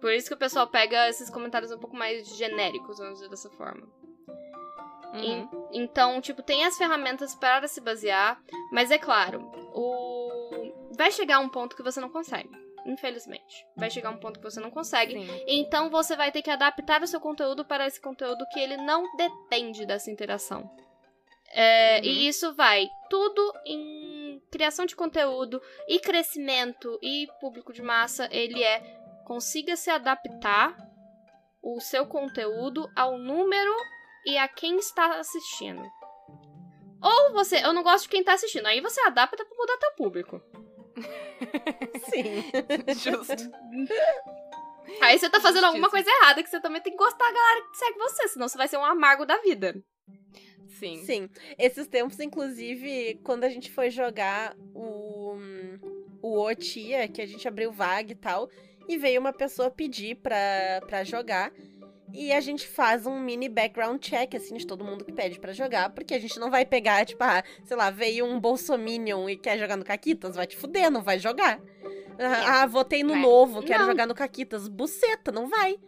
Por isso que o pessoal pega esses comentários um pouco mais genéricos, vamos dizer dessa forma. Uhum. Então, tipo, tem as ferramentas para se basear, mas é claro, o vai chegar um ponto que você não consegue, infelizmente. Vai chegar um ponto que você não consegue. Sim. Então você vai ter que adaptar o seu conteúdo para esse conteúdo que ele não depende dessa interação. É, Uhum. E isso vai tudo em criação de conteúdo e crescimento e público de massa. Ele é consiga se adaptar o seu conteúdo ao número e a quem está assistindo. Ou você, eu não gosto de quem tá assistindo, aí você adapta pra mudar teu público. Sim. Justo. Aí você tá fazendo alguma coisa errada que você também tem que gostar da galera que segue você, senão você vai ser um amargo da vida. Sim. Sim. Esses tempos, inclusive, quando a gente foi jogar o, o Otia, que a gente abriu vaga e tal, e veio uma pessoa pedir pra, pra jogar. E a gente faz um mini background check, assim, de todo mundo que pede pra jogar, porque a gente não vai pegar, tipo, ah, sei lá, veio um Bolsominion e quer jogar no Caquitas, vai te fuder, não vai jogar. Ah, ah, votei no Vai. novo, quero Não. jogar no Caquitas, buceta, não vai.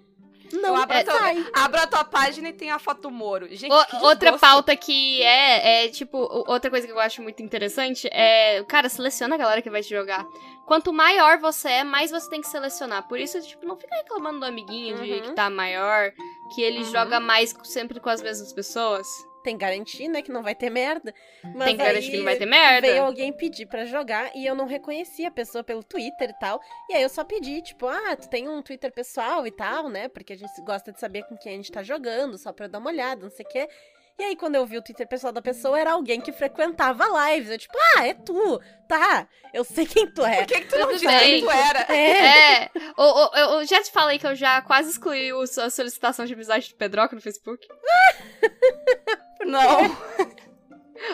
Não Eu abro a tua- vai. Abra a tua página e tem a foto do Moro. Gente, O- que outra pauta que é, é, tipo, outra coisa que eu acho muito interessante é, cara, seleciona a galera que vai te jogar. Quanto maior você é, mais você tem que selecionar. Por isso, tipo, não fica reclamando do amiguinho de Uhum. que tá maior, que ele Uhum. joga mais sempre com as mesmas pessoas. Tem garantia, né, que não vai ter merda. Mas tem que garantir aí que não vai ter merda. Veio alguém pedir pra jogar e eu não reconheci a pessoa pelo Twitter e tal. E aí eu só pedi, tipo, ah, tu tem um Twitter pessoal e tal, né? Porque a gente gosta de saber com quem a gente tá jogando, só pra eu dar uma olhada, não sei o quê. E aí, quando eu vi o Twitter pessoal da pessoa, era alguém que frequentava lives. Eu, tipo, ah, é tu, tá? Eu sei quem tu é. Por que, que tu não disse quem tu era? É, É, o- o- eu, eu já te falei que eu já quase excluí a solicitação de amizade do Pedroca no Facebook. Não.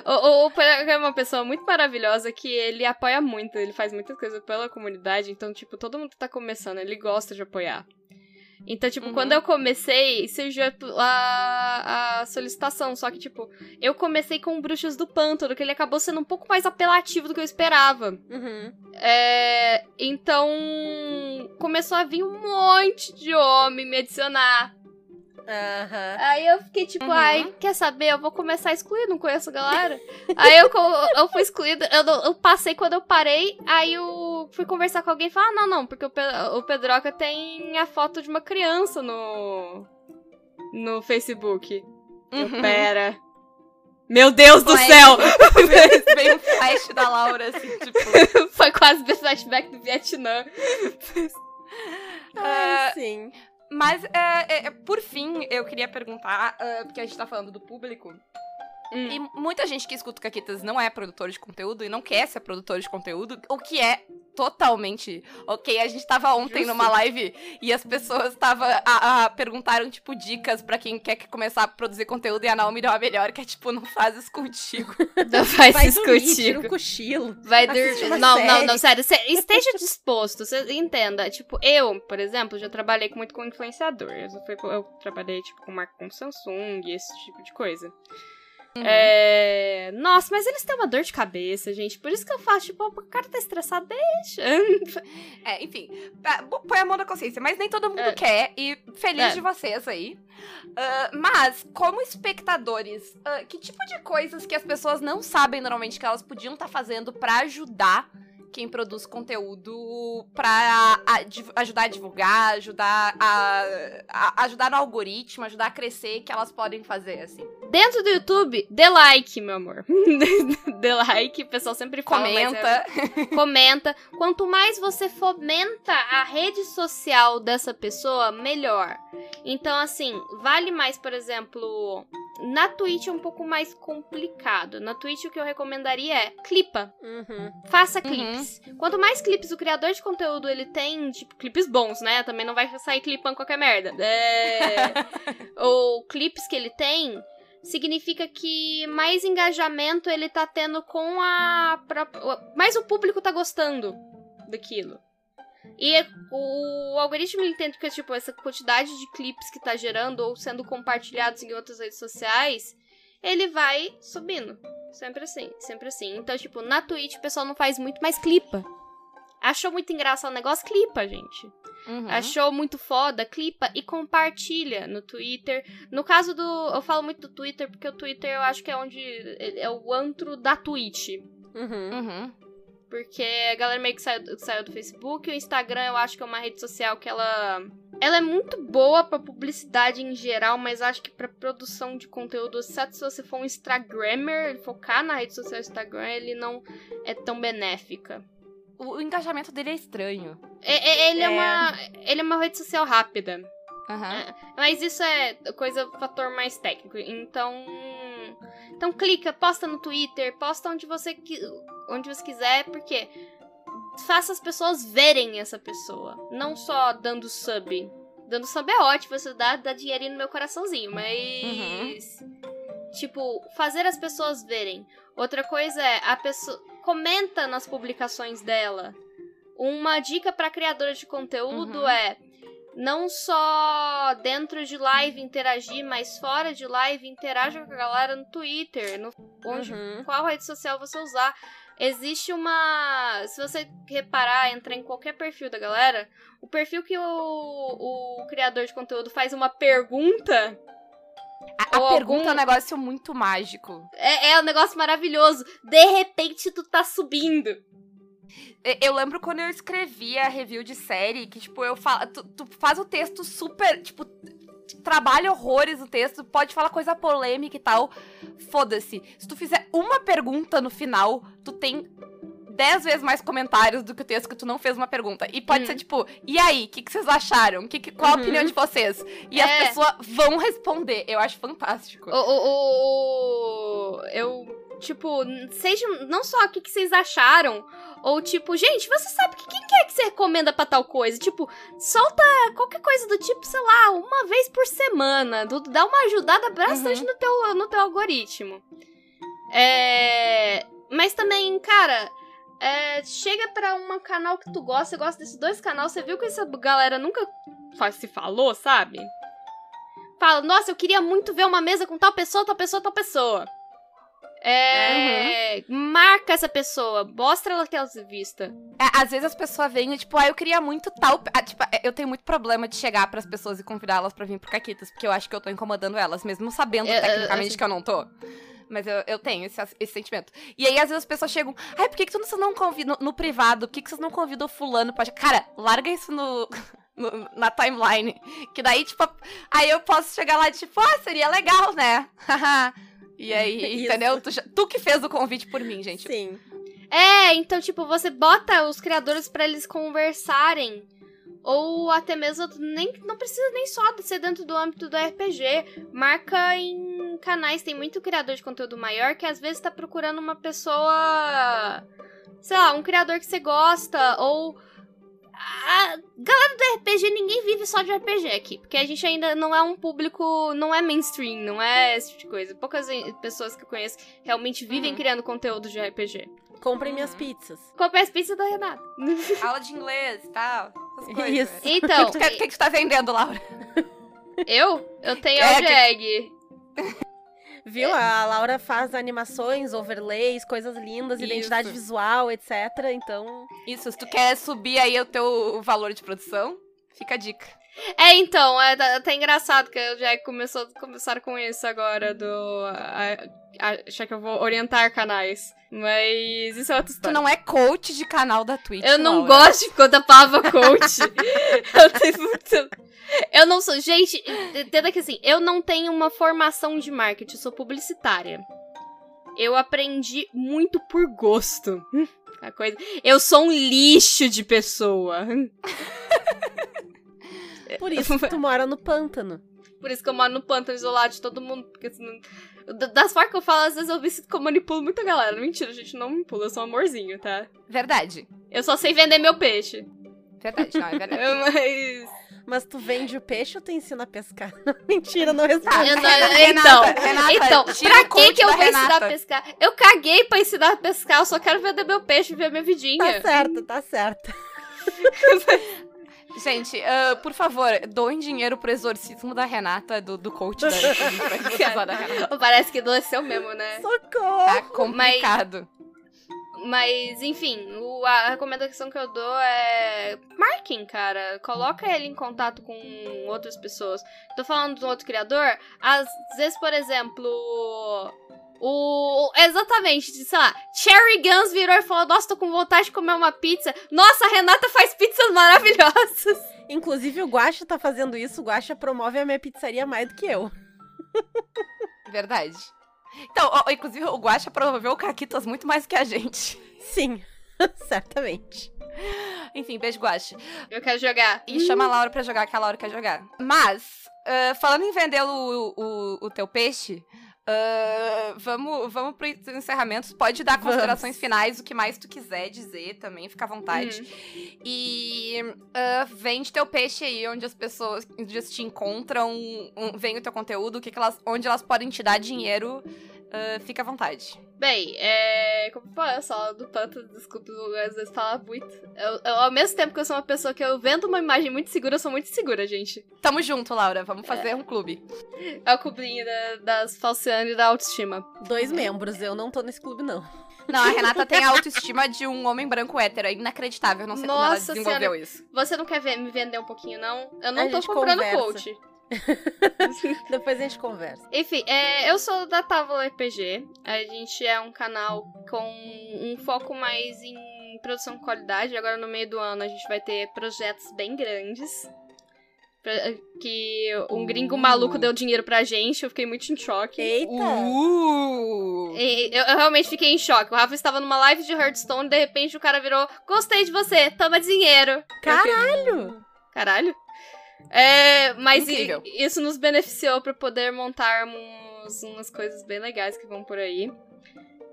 O, o, o é uma pessoa muito maravilhosa que ele apoia muito, ele faz muitas coisas pela comunidade, então, tipo, todo mundo que tá começando, ele gosta de apoiar. Então, tipo, Uhum. quando eu comecei, surgiu a, a solicitação, só que, tipo, eu comecei com Bruxas do Pântano, que ele acabou sendo um pouco mais apelativo do que eu esperava. Uhum. É, então, começou a vir um monte de homem me adicionar. Aham. Aí eu fiquei tipo, Uhum. ai, quer saber? Eu vou começar a excluir, não conheço a galera. aí eu, eu fui excluída, eu, eu passei quando eu parei, aí eu fui conversar com alguém e falar, ah, não, não, porque o, Pe- o Pedroca tem a foto de uma criança no, no Facebook. Eu, Uhum. pera. Meu Deus do céu! Veio um flash da Laura, assim, tipo. Foi quase o flashback do Vietnã. Ai, Ah, sim. Mas, é, é, por fim, eu queria perguntar, ah, porque a gente tá falando do público, Hum. e muita gente que escuta o Caquitas não é produtor de conteúdo e não quer ser produtor de conteúdo, o que é totalmente ok. A gente tava ontem Justo. numa live e as pessoas tava, a, a- perguntaram, tipo, dicas pra quem quer que começar a produzir conteúdo e a Naomi deu a melhor, que é, tipo, não faz isso contigo. Não faz Vai isso dormir, tira contigo. um cochilo. Vai dormir. Não, série. não, não, sério. cê- esteja disposto, você entenda. Tipo, eu, por exemplo, já trabalhei com- muito com influenciador. Eu, fui- eu trabalhei, tipo, com marca como Samsung, esse tipo de coisa. Uhum. É... Nossa, mas eles têm uma dor de cabeça, gente. Por isso que eu faço, tipo, o cara tá estressado, deixa. É, enfim, tá, põe a mão na consciência, mas nem todo mundo É. quer, e feliz É. de vocês aí. Ah, mas, como espectadores, ah, que tipo de coisas que as pessoas não sabem normalmente que elas podiam estar fazendo pra ajudar quem produz conteúdo pra a- div- ajudar a divulgar, ajudar a, a- ajudar no algoritmo, ajudar a crescer, que elas podem fazer, assim. Dentro do YouTube, dê like, meu amor. dê like, o pessoal sempre fala. mas é- Comenta. comenta. Quanto mais você fomenta a rede social dessa pessoa, melhor. Então, assim, vale mais, por exemplo. Na Twitch é um pouco mais complicado. Na Twitch o que eu recomendaria é clipa. Uhum. Faça Uhum. clipes. Quanto mais clipes o criador de conteúdo ele tem, tipo, clipes bons, né? Também não vai sair clipando qualquer merda. É... Ou clipes que ele tem, significa que mais engajamento ele tá tendo com a própria. Mais o público tá gostando daquilo. E o algoritmo ele entende que tipo, essa quantidade de clipes que tá gerando ou sendo compartilhados em outras redes sociais, ele vai subindo. Sempre assim, sempre assim. Então, tipo, na Twitch o pessoal não faz muito, mas clipa. Achou muito engraçado o negócio? Clipa, gente. Uhum. Achou muito foda? Clipa e compartilha no Twitter. No caso do. Eu falo muito do Twitter porque o Twitter eu acho que é onde. É o antro da Twitch. Uhum. Uhum. Porque a galera meio que saiu, saiu do Facebook. O Instagram eu acho que é uma rede social que ela. Ela é muito boa pra publicidade em geral, mas acho que pra produção de conteúdo, exceto se você for um Instagrammer, focar na rede social Instagram, ele não é tão benéfica. O, o engajamento dele é estranho. É- é- ele, é. É. uma, ele é uma rede social rápida. Aham. É, mas isso é coisa, fator mais técnico. Então. Então clica, posta no Twitter, posta onde você, onde você quiser, porque faça as pessoas verem essa pessoa. Não só dando sub. Dando sub é ótimo, você dá, dá dinheirinho no meu coraçãozinho, mas. Tipo, fazer as pessoas verem. Outra coisa é, a pessoa. Comenta nas publicações dela. Uma dica pra criadora de conteúdo Uhum. é não só dentro de live interagir, mas fora de live interaja com a galera no Twitter, no onde Uhum. qual rede social você usar. Existe uma. Se você reparar, entrar em qualquer perfil da galera, o perfil que o, o criador de conteúdo faz uma pergunta A, a pergunta algum- é um negócio muito mágico. é, é um negócio maravilhoso. De repente, tu tá subindo. Eu lembro quando eu escrevia review de série, que, tipo, eu falo. Tu, tu faz o texto super. Tipo, trabalha horrores o texto, pode falar coisa polêmica e tal. Foda-se. Se tu fizer uma pergunta no final, tu tem. dez vezes mais comentários do que o texto que tu não fez uma pergunta. E pode ser tipo, e aí, o que, que vocês acharam? Que, que- qual a Uhum. opinião de vocês? E É. as pessoas vão responder. Eu acho fantástico. O, o, o- eu, tipo, seja não só o que, que vocês acharam, ou tipo, gente, você sabe que quem que é que você recomenda pra tal coisa? Tipo, solta qualquer coisa do tipo, sei lá, uma vez por semana, do- dá uma ajudada bastante no, teu, no teu algoritmo. É, mas também, cara, é, chega pra um canal que tu gosta, você gosta desses dois canais, você viu que essa galera nunca fa- se falou, sabe? Fala, nossa, eu queria muito ver uma mesa com tal pessoa, tal pessoa, tal pessoa. É. Marca essa pessoa, mostra ela que ela se vista. É, às vezes as pessoas vêm e, tipo, ah, eu queria muito tal. ah, tipo, eu tenho muito problema de chegar pras pessoas e convidá-las pra vir pro Caquitas, porque eu acho que eu tô incomodando elas, mesmo sabendo É, é, tecnicamente assim- que eu não tô. Mas eu, eu tenho esse, esse sentimento. E aí, às vezes, as pessoas chegam. Ai, por que, que vocês não convidam no, no privado? Por que, que vocês não convidam fulano? Pode... Cara, larga isso no, no- na timeline. Que daí, tipo, aí eu posso chegar lá e, tipo, ah, seria legal, né? e aí, entendeu? Tu, já- tu que fez o convite por mim, gente. Sim. É, então, tipo, você bota os criadores pra eles conversarem. Ou até mesmo, nem, não precisa nem só de ser dentro do âmbito do RPG. Marca em canais, tem muito criador de conteúdo maior que às vezes tá procurando uma pessoa. Sei lá, um criador que você gosta, ou. A galera do RPG, ninguém vive só de RPG aqui. Porque a gente ainda não é um público. Não é mainstream, não é esse tipo de coisa. Poucas pessoas que eu conheço realmente vivem Uhum. criando conteúdo de RPG. Comprem minhas Uhum. pizzas. Comprei as pizzas da Renata. Aula de inglês e tal. Isso. O que, Então, quer- o que que tu tá vendendo, Laura? eu? Eu tenho É, é, que- Viu? A Laura faz animações, overlays, coisas lindas, identidade Isso. visual, etc. Então, Isso, se tu quer subir aí o teu valor de produção, fica a dica. É, então, é tá, tá engraçado que eu já começou, começaram com isso agora, do. a- achar que eu vou orientar canais. Mas isso é outra Tu história. não é coach de canal da Twitch, Eu não Laura. gosto de quando a palavra coach. eu tenho. Eu não sou. Gente, entenda que assim, eu não tenho uma formação de marketing, eu sou publicitária. Eu aprendi muito por gosto. A coisa... Eu sou um lixo de pessoa. por isso que tu mora no pântano. Por isso que eu moro no pântano isolado de todo mundo. Porque senão... Da- Das formas que eu falo, às vezes eu me sinto que eu manipulo muita galera. Mentira, gente, não manipulo, eu sou um amorzinho, tá? Verdade. Eu só sei vender meu peixe. Verdade, não, é verdade. Mas. Mas tu vende o peixe ou tu ensina a pescar? Mentira, não responde. Eu não- Renata, então, Renata, então, pra que que eu vou ensinar Renata. a pescar? Eu caguei pra ensinar a pescar, eu só quero vender meu peixe e ver minha vidinha. Tá certo, tá certo. Gente, ah, por favor, doem dinheiro pro exorcismo da Renata, do, do coach da, da Renata. Parece que adoeceu mesmo, né? Socorro! Tá complicado. Mas, enfim, o- a recomendação que eu dou é. Marquem, cara. Coloca ele em contato com outras pessoas. Tô falando de um outro criador. Às vezes, por exemplo. O. Exatamente, sei lá. Cherry Guns virou e falou: Nossa, tô com vontade de comer uma pizza. Nossa, a Renata faz pizzas maravilhosas. Inclusive, o Guaxa tá fazendo isso. O Guaxa promove a minha pizzaria mais do que eu. Verdade. Então, ó, inclusive, o Guaxa promoveu o Caquitas muito mais que a gente. Sim, certamente. Enfim, beijo, Guaxa. Eu quero jogar. E chama a Laura pra jogar, que a Laura quer jogar. Mas, ah, falando em vender o, o, o teu peixe, ah, vamos, vamos pro encerramento. Pode dar Vamos. considerações finais, o que mais tu quiser dizer também, fica à vontade. E ah, vende teu peixe aí, onde as pessoas onde te encontram, um, vem o teu conteúdo, o que que elas, onde elas podem te dar dinheiro. Ah, fica à vontade. Bem, é. Como fala, eu sou do panto, desculpa, às vezes falar muito. Eu, eu, ao mesmo tempo que eu sou uma pessoa que eu vendo uma imagem muito segura, eu sou muito segura, gente. Tamo junto, Laura. Vamos fazer um clube. É o cubinho da, das falciane e da autoestima. Dois membros, eu não tô nesse clube, não. Não, a Renata tem a autoestima de um homem branco hétero. É inacreditável. Não sei como ela Nossa desenvolveu Senhora. isso. Você não quer ver- me vender um pouquinho, não? Eu não A tô comprando conversa. coach. Depois a gente conversa. Enfim, é, eu sou da Távola RPG. A gente é um canal com um foco mais em produção de qualidade. Agora no meio do ano a gente vai ter projetos bem grandes. Pra- Que um gringo maluco deu dinheiro pra gente, eu fiquei muito em choque. Eita! Uh! E eu, eu realmente fiquei em choque. O Rafa estava numa live de Hearthstone, de repente o cara virou: Gostei de você, toma dinheiro. Caralho! Caralho. É, mas Incrível. isso nos beneficiou pra poder montarmos umas coisas bem legais que vão por aí.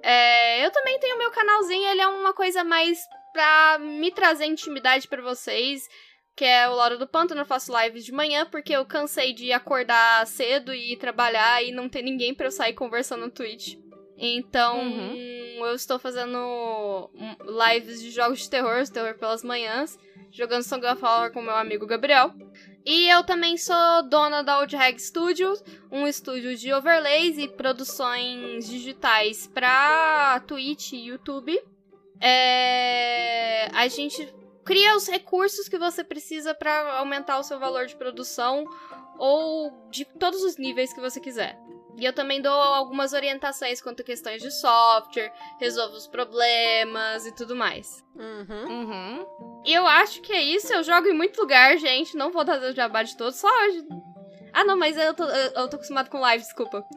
É, eu também tenho meu canalzinho, ele é uma coisa mais pra me trazer intimidade pra vocês, que é o Laura do Pântano. Eu faço lives de manhã porque eu cansei de acordar cedo e trabalhar e não ter ninguém pra eu sair conversando no Twitch. Então, Uhum. Eu estou fazendo lives de jogos de terror, terror pelas manhãs, jogando Song of Horror com meu amigo Gabriel. E eu também sou dona da Old Hag Studios, um estúdio de overlays e produções digitais pra Twitch e YouTube. É, A gente cria os recursos que você precisa pra aumentar o seu valor de produção ou de todos os níveis que você quiser. E eu também dou algumas orientações quanto a questões de software, resolvo os problemas e tudo mais. Uhum. Uhum. E eu acho que é isso. Eu jogo em muito lugar, gente. Não vou fazer o jabá de todos, só hoje. Ah, não, mas eu tô, eu, eu tô acostumado com live, desculpa.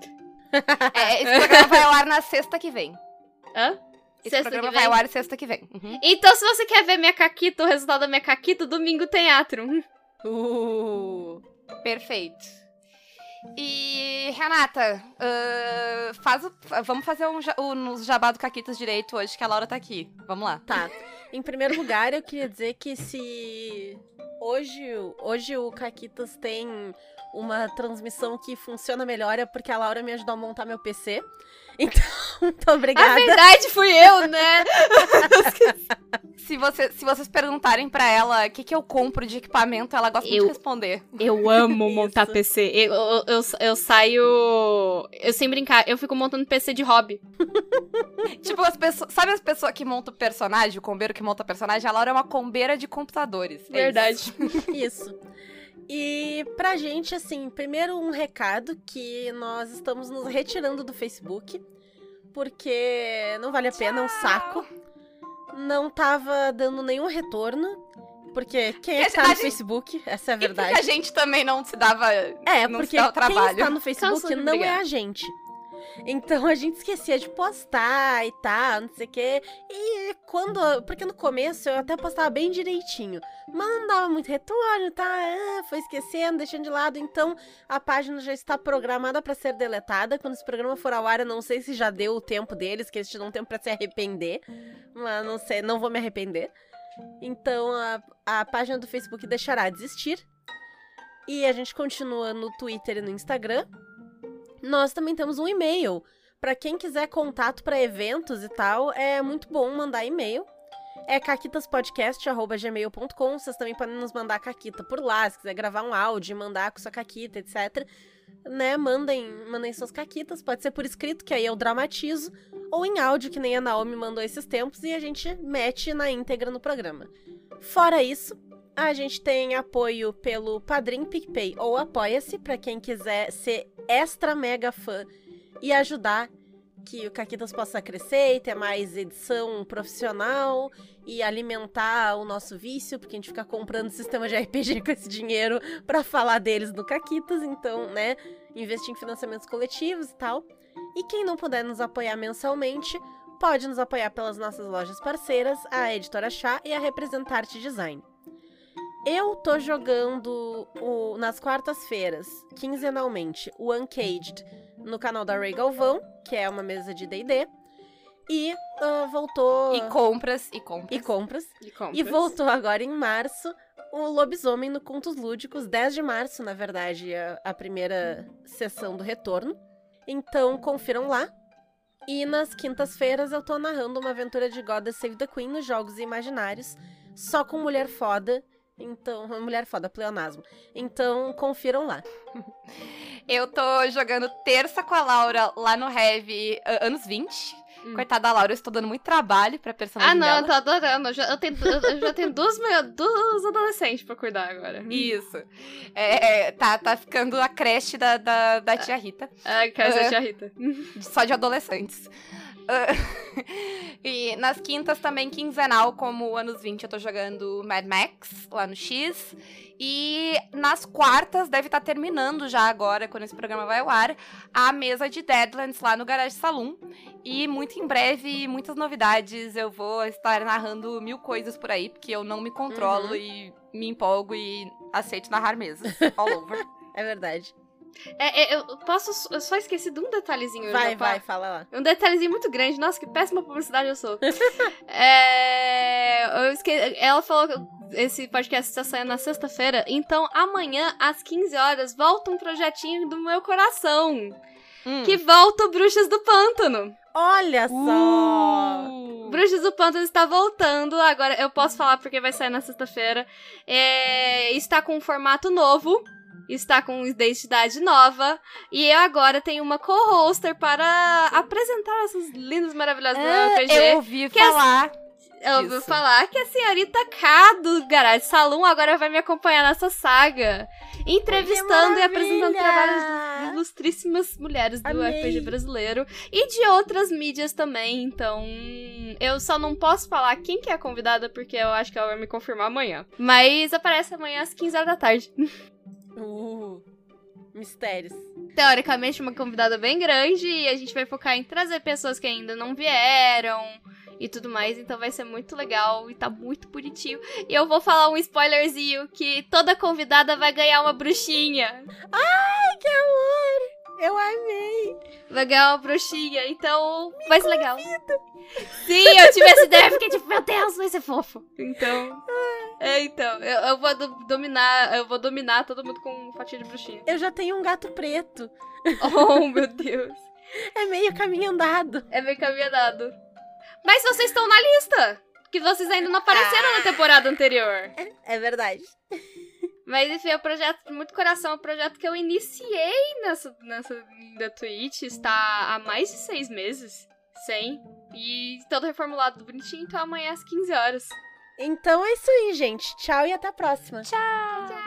É, esse programa vai ao ar na sexta que vem. Hã? Esse Sexta programa que vem? vai ao ar sexta que vem. Uhum. Então, se você quer ver minha caquita, o resultado da minha caquita, domingo tem atro. Uh. Perfeito. E, Renata, ah, faz o- vamos fazer um, o, nos jabá do Caquitas direito hoje, que a Laura tá aqui. Vamos lá. Tá. Em primeiro lugar, eu queria dizer que se hoje, hoje o Caquitas tem uma transmissão que funciona melhor é porque a Laura me ajudou a montar meu PC. Então, Muito A obrigada. verdade fui eu, né? Se, você, se vocês perguntarem pra ela o que, que eu compro de equipamento, ela gosta Eu- de responder. Eu amo montar. PC. Eu, eu, eu, eu saio. Eu sem brincar, eu fico montando PC de hobby. tipo, as pessoas. Sabe as pessoas que montam personagem, o combeiro que monta personagem? A Laura é uma combeira de computadores. É Verdade. isso. Isso. E pra gente, assim, primeiro um recado que nós estamos nos retirando do Facebook, porque não vale a pena, é um saco. Não tava dando nenhum retorno, porque quem é E que tá no gente- Facebook? Essa é a E verdade. a gente também não se dava. É, não porque se dá o quem trabalho. está no Facebook Cansa de não é a gente. Então a gente esquecia de postar e tal, não sei o quê. E quando. Porque no começo eu até postava bem direitinho. Mas não dava muito retorno, tá? Ah, foi esquecendo, deixando de lado. Então a página já está programada para ser deletada. Quando esse programa for ao ar, eu não sei se já deu o tempo deles, que eles te dão tempo para se arrepender. Mas não sei, não vou me arrepender. Então a, a página do Facebook deixará de existir. E a gente continua no Twitter e no Instagram. Nós também temos um e-mail. Para quem quiser contato para eventos e tal, é muito bom mandar e-mail. É caquitaspodcast.gmail.com. Vocês também podem nos mandar caquita por lá, se quiser gravar um áudio, mandar com sua caquita, etc. Né? Mandem, mandem suas caquitas. Pode ser por escrito, que aí eu dramatizo. Ou em áudio, que nem a Naomi mandou esses tempos, e a gente mete na íntegra no programa. Fora isso, a gente tem apoio pelo Padrim PicPay ou Apoia-se, para quem quiser ser extra mega fã e ajudar que o Caquitas possa crescer e ter mais edição profissional e alimentar o nosso vício, porque a gente fica comprando sistema de RPG com esse dinheiro para falar deles no Caquitas, então, né, investir em financiamentos coletivos e tal. E quem não puder nos apoiar mensalmente, pode nos apoiar pelas nossas lojas parceiras, a Editora Chá e a Representarte Design. Eu tô jogando o- nas quartas-feiras, quinzenalmente, o Uncaged no canal da Ray Galvão, que é uma mesa de D&D. E ah, voltou... E compras, e compras. e compras. De compras. E voltou agora em março o Lobisomem no Contos Lúdicos, 10 de março, na verdade, a, a primeira sessão do retorno. Então, confiram lá. E nas quintas-feiras eu tô narrando uma aventura de Goddess Save the Queen nos Jogos Imaginários, só com mulher foda. Então, mulher foda, pleonasmo. Então, confiram lá. Eu tô jogando terça com a Laura lá no Heavy anos 20. Hum. Coitada da Laura, eu estou dando muito trabalho pra Ah, personagem não, dela. eu tô adorando. Eu já, eu tenho, eu- já tenho duas, duas adolescentes pra cuidar agora. Isso. É, é, tá, tá ficando a creche da, da, da tia Rita. Ai, cara, É. essa tia Rita. Só de adolescentes. Ah, e nas quintas também, quinzenal, como anos 20, eu tô jogando Mad Max lá no X. E nas quartas, deve estar terminando já agora, quando esse programa vai ao ar, a mesa de Deadlands lá no Garage Saloon. E muito em breve, muitas novidades. Eu vou estar narrando mil coisas por aí, porque eu não me controlo Uhum. e me empolgo e aceito narrar mesas all over. É verdade. É, é, eu posso. Eu só esqueci de um detalhezinho. Vai, vai, fala lá. Um detalhezinho muito grande. Nossa, que péssima publicidade eu sou. é, eu esque... Ela falou que esse podcast está saindo na sexta-feira. Então, amanhã, às 15 horas, volta um projetinho do meu coração. Hum. Que volta o Bruxas do Pântano. Olha só! Uh! Bruxas do Pântano está voltando. Agora eu posso falar porque vai sair na sexta-feira. É, está com um formato novo. Está com identidade nova. E eu agora tenho uma co-hoster para apresentar essas lindas, maravilhosas Ah, RPG. eu ouvi Que as- falar. Eu ouvi disso. falar que a senhorita K do Garage Saloon agora vai me acompanhar nessa saga. Entrevistando e apresentando trabalhos de ilustríssimas mulheres do Amei. RPG brasileiro e de outras mídias também. Então, eu só não posso falar quem que é a convidada porque eu acho que ela vai me confirmar amanhã. Mas aparece amanhã às 15 horas da tarde. Uh, mistérios. Teoricamente, uma convidada bem grande e a gente vai focar em trazer pessoas que ainda não vieram e tudo mais. Então vai ser muito legal e tá muito bonitinho. E eu vou falar um spoilerzinho que toda convidada vai ganhar uma bruxinha. Ai, que amor! Eu amei! Vai ganhar uma bruxinha, então vai ser legal. Sim, eu tive essa ideia, fiquei tipo, meu Deus, vai ser fofo. Então. É, então, eu, eu vou do- dominar, eu vou dominar todo mundo com fatia de bruxinha. Eu já tenho um gato preto. Oh, meu Deus. É meio caminho andado. É meio caminho andado. Mas vocês estão na lista! Que vocês ainda não apareceram na temporada anterior. É verdade. Mas enfim, é um projeto de muito coração, é um projeto que eu iniciei nessa, nessa da Twitch, está há mais de seis meses, sem. E todo reformulado bonitinho, então amanhã às 15 horas. Então é isso aí, gente. Tchau e até a próxima. Tchau! Tchau!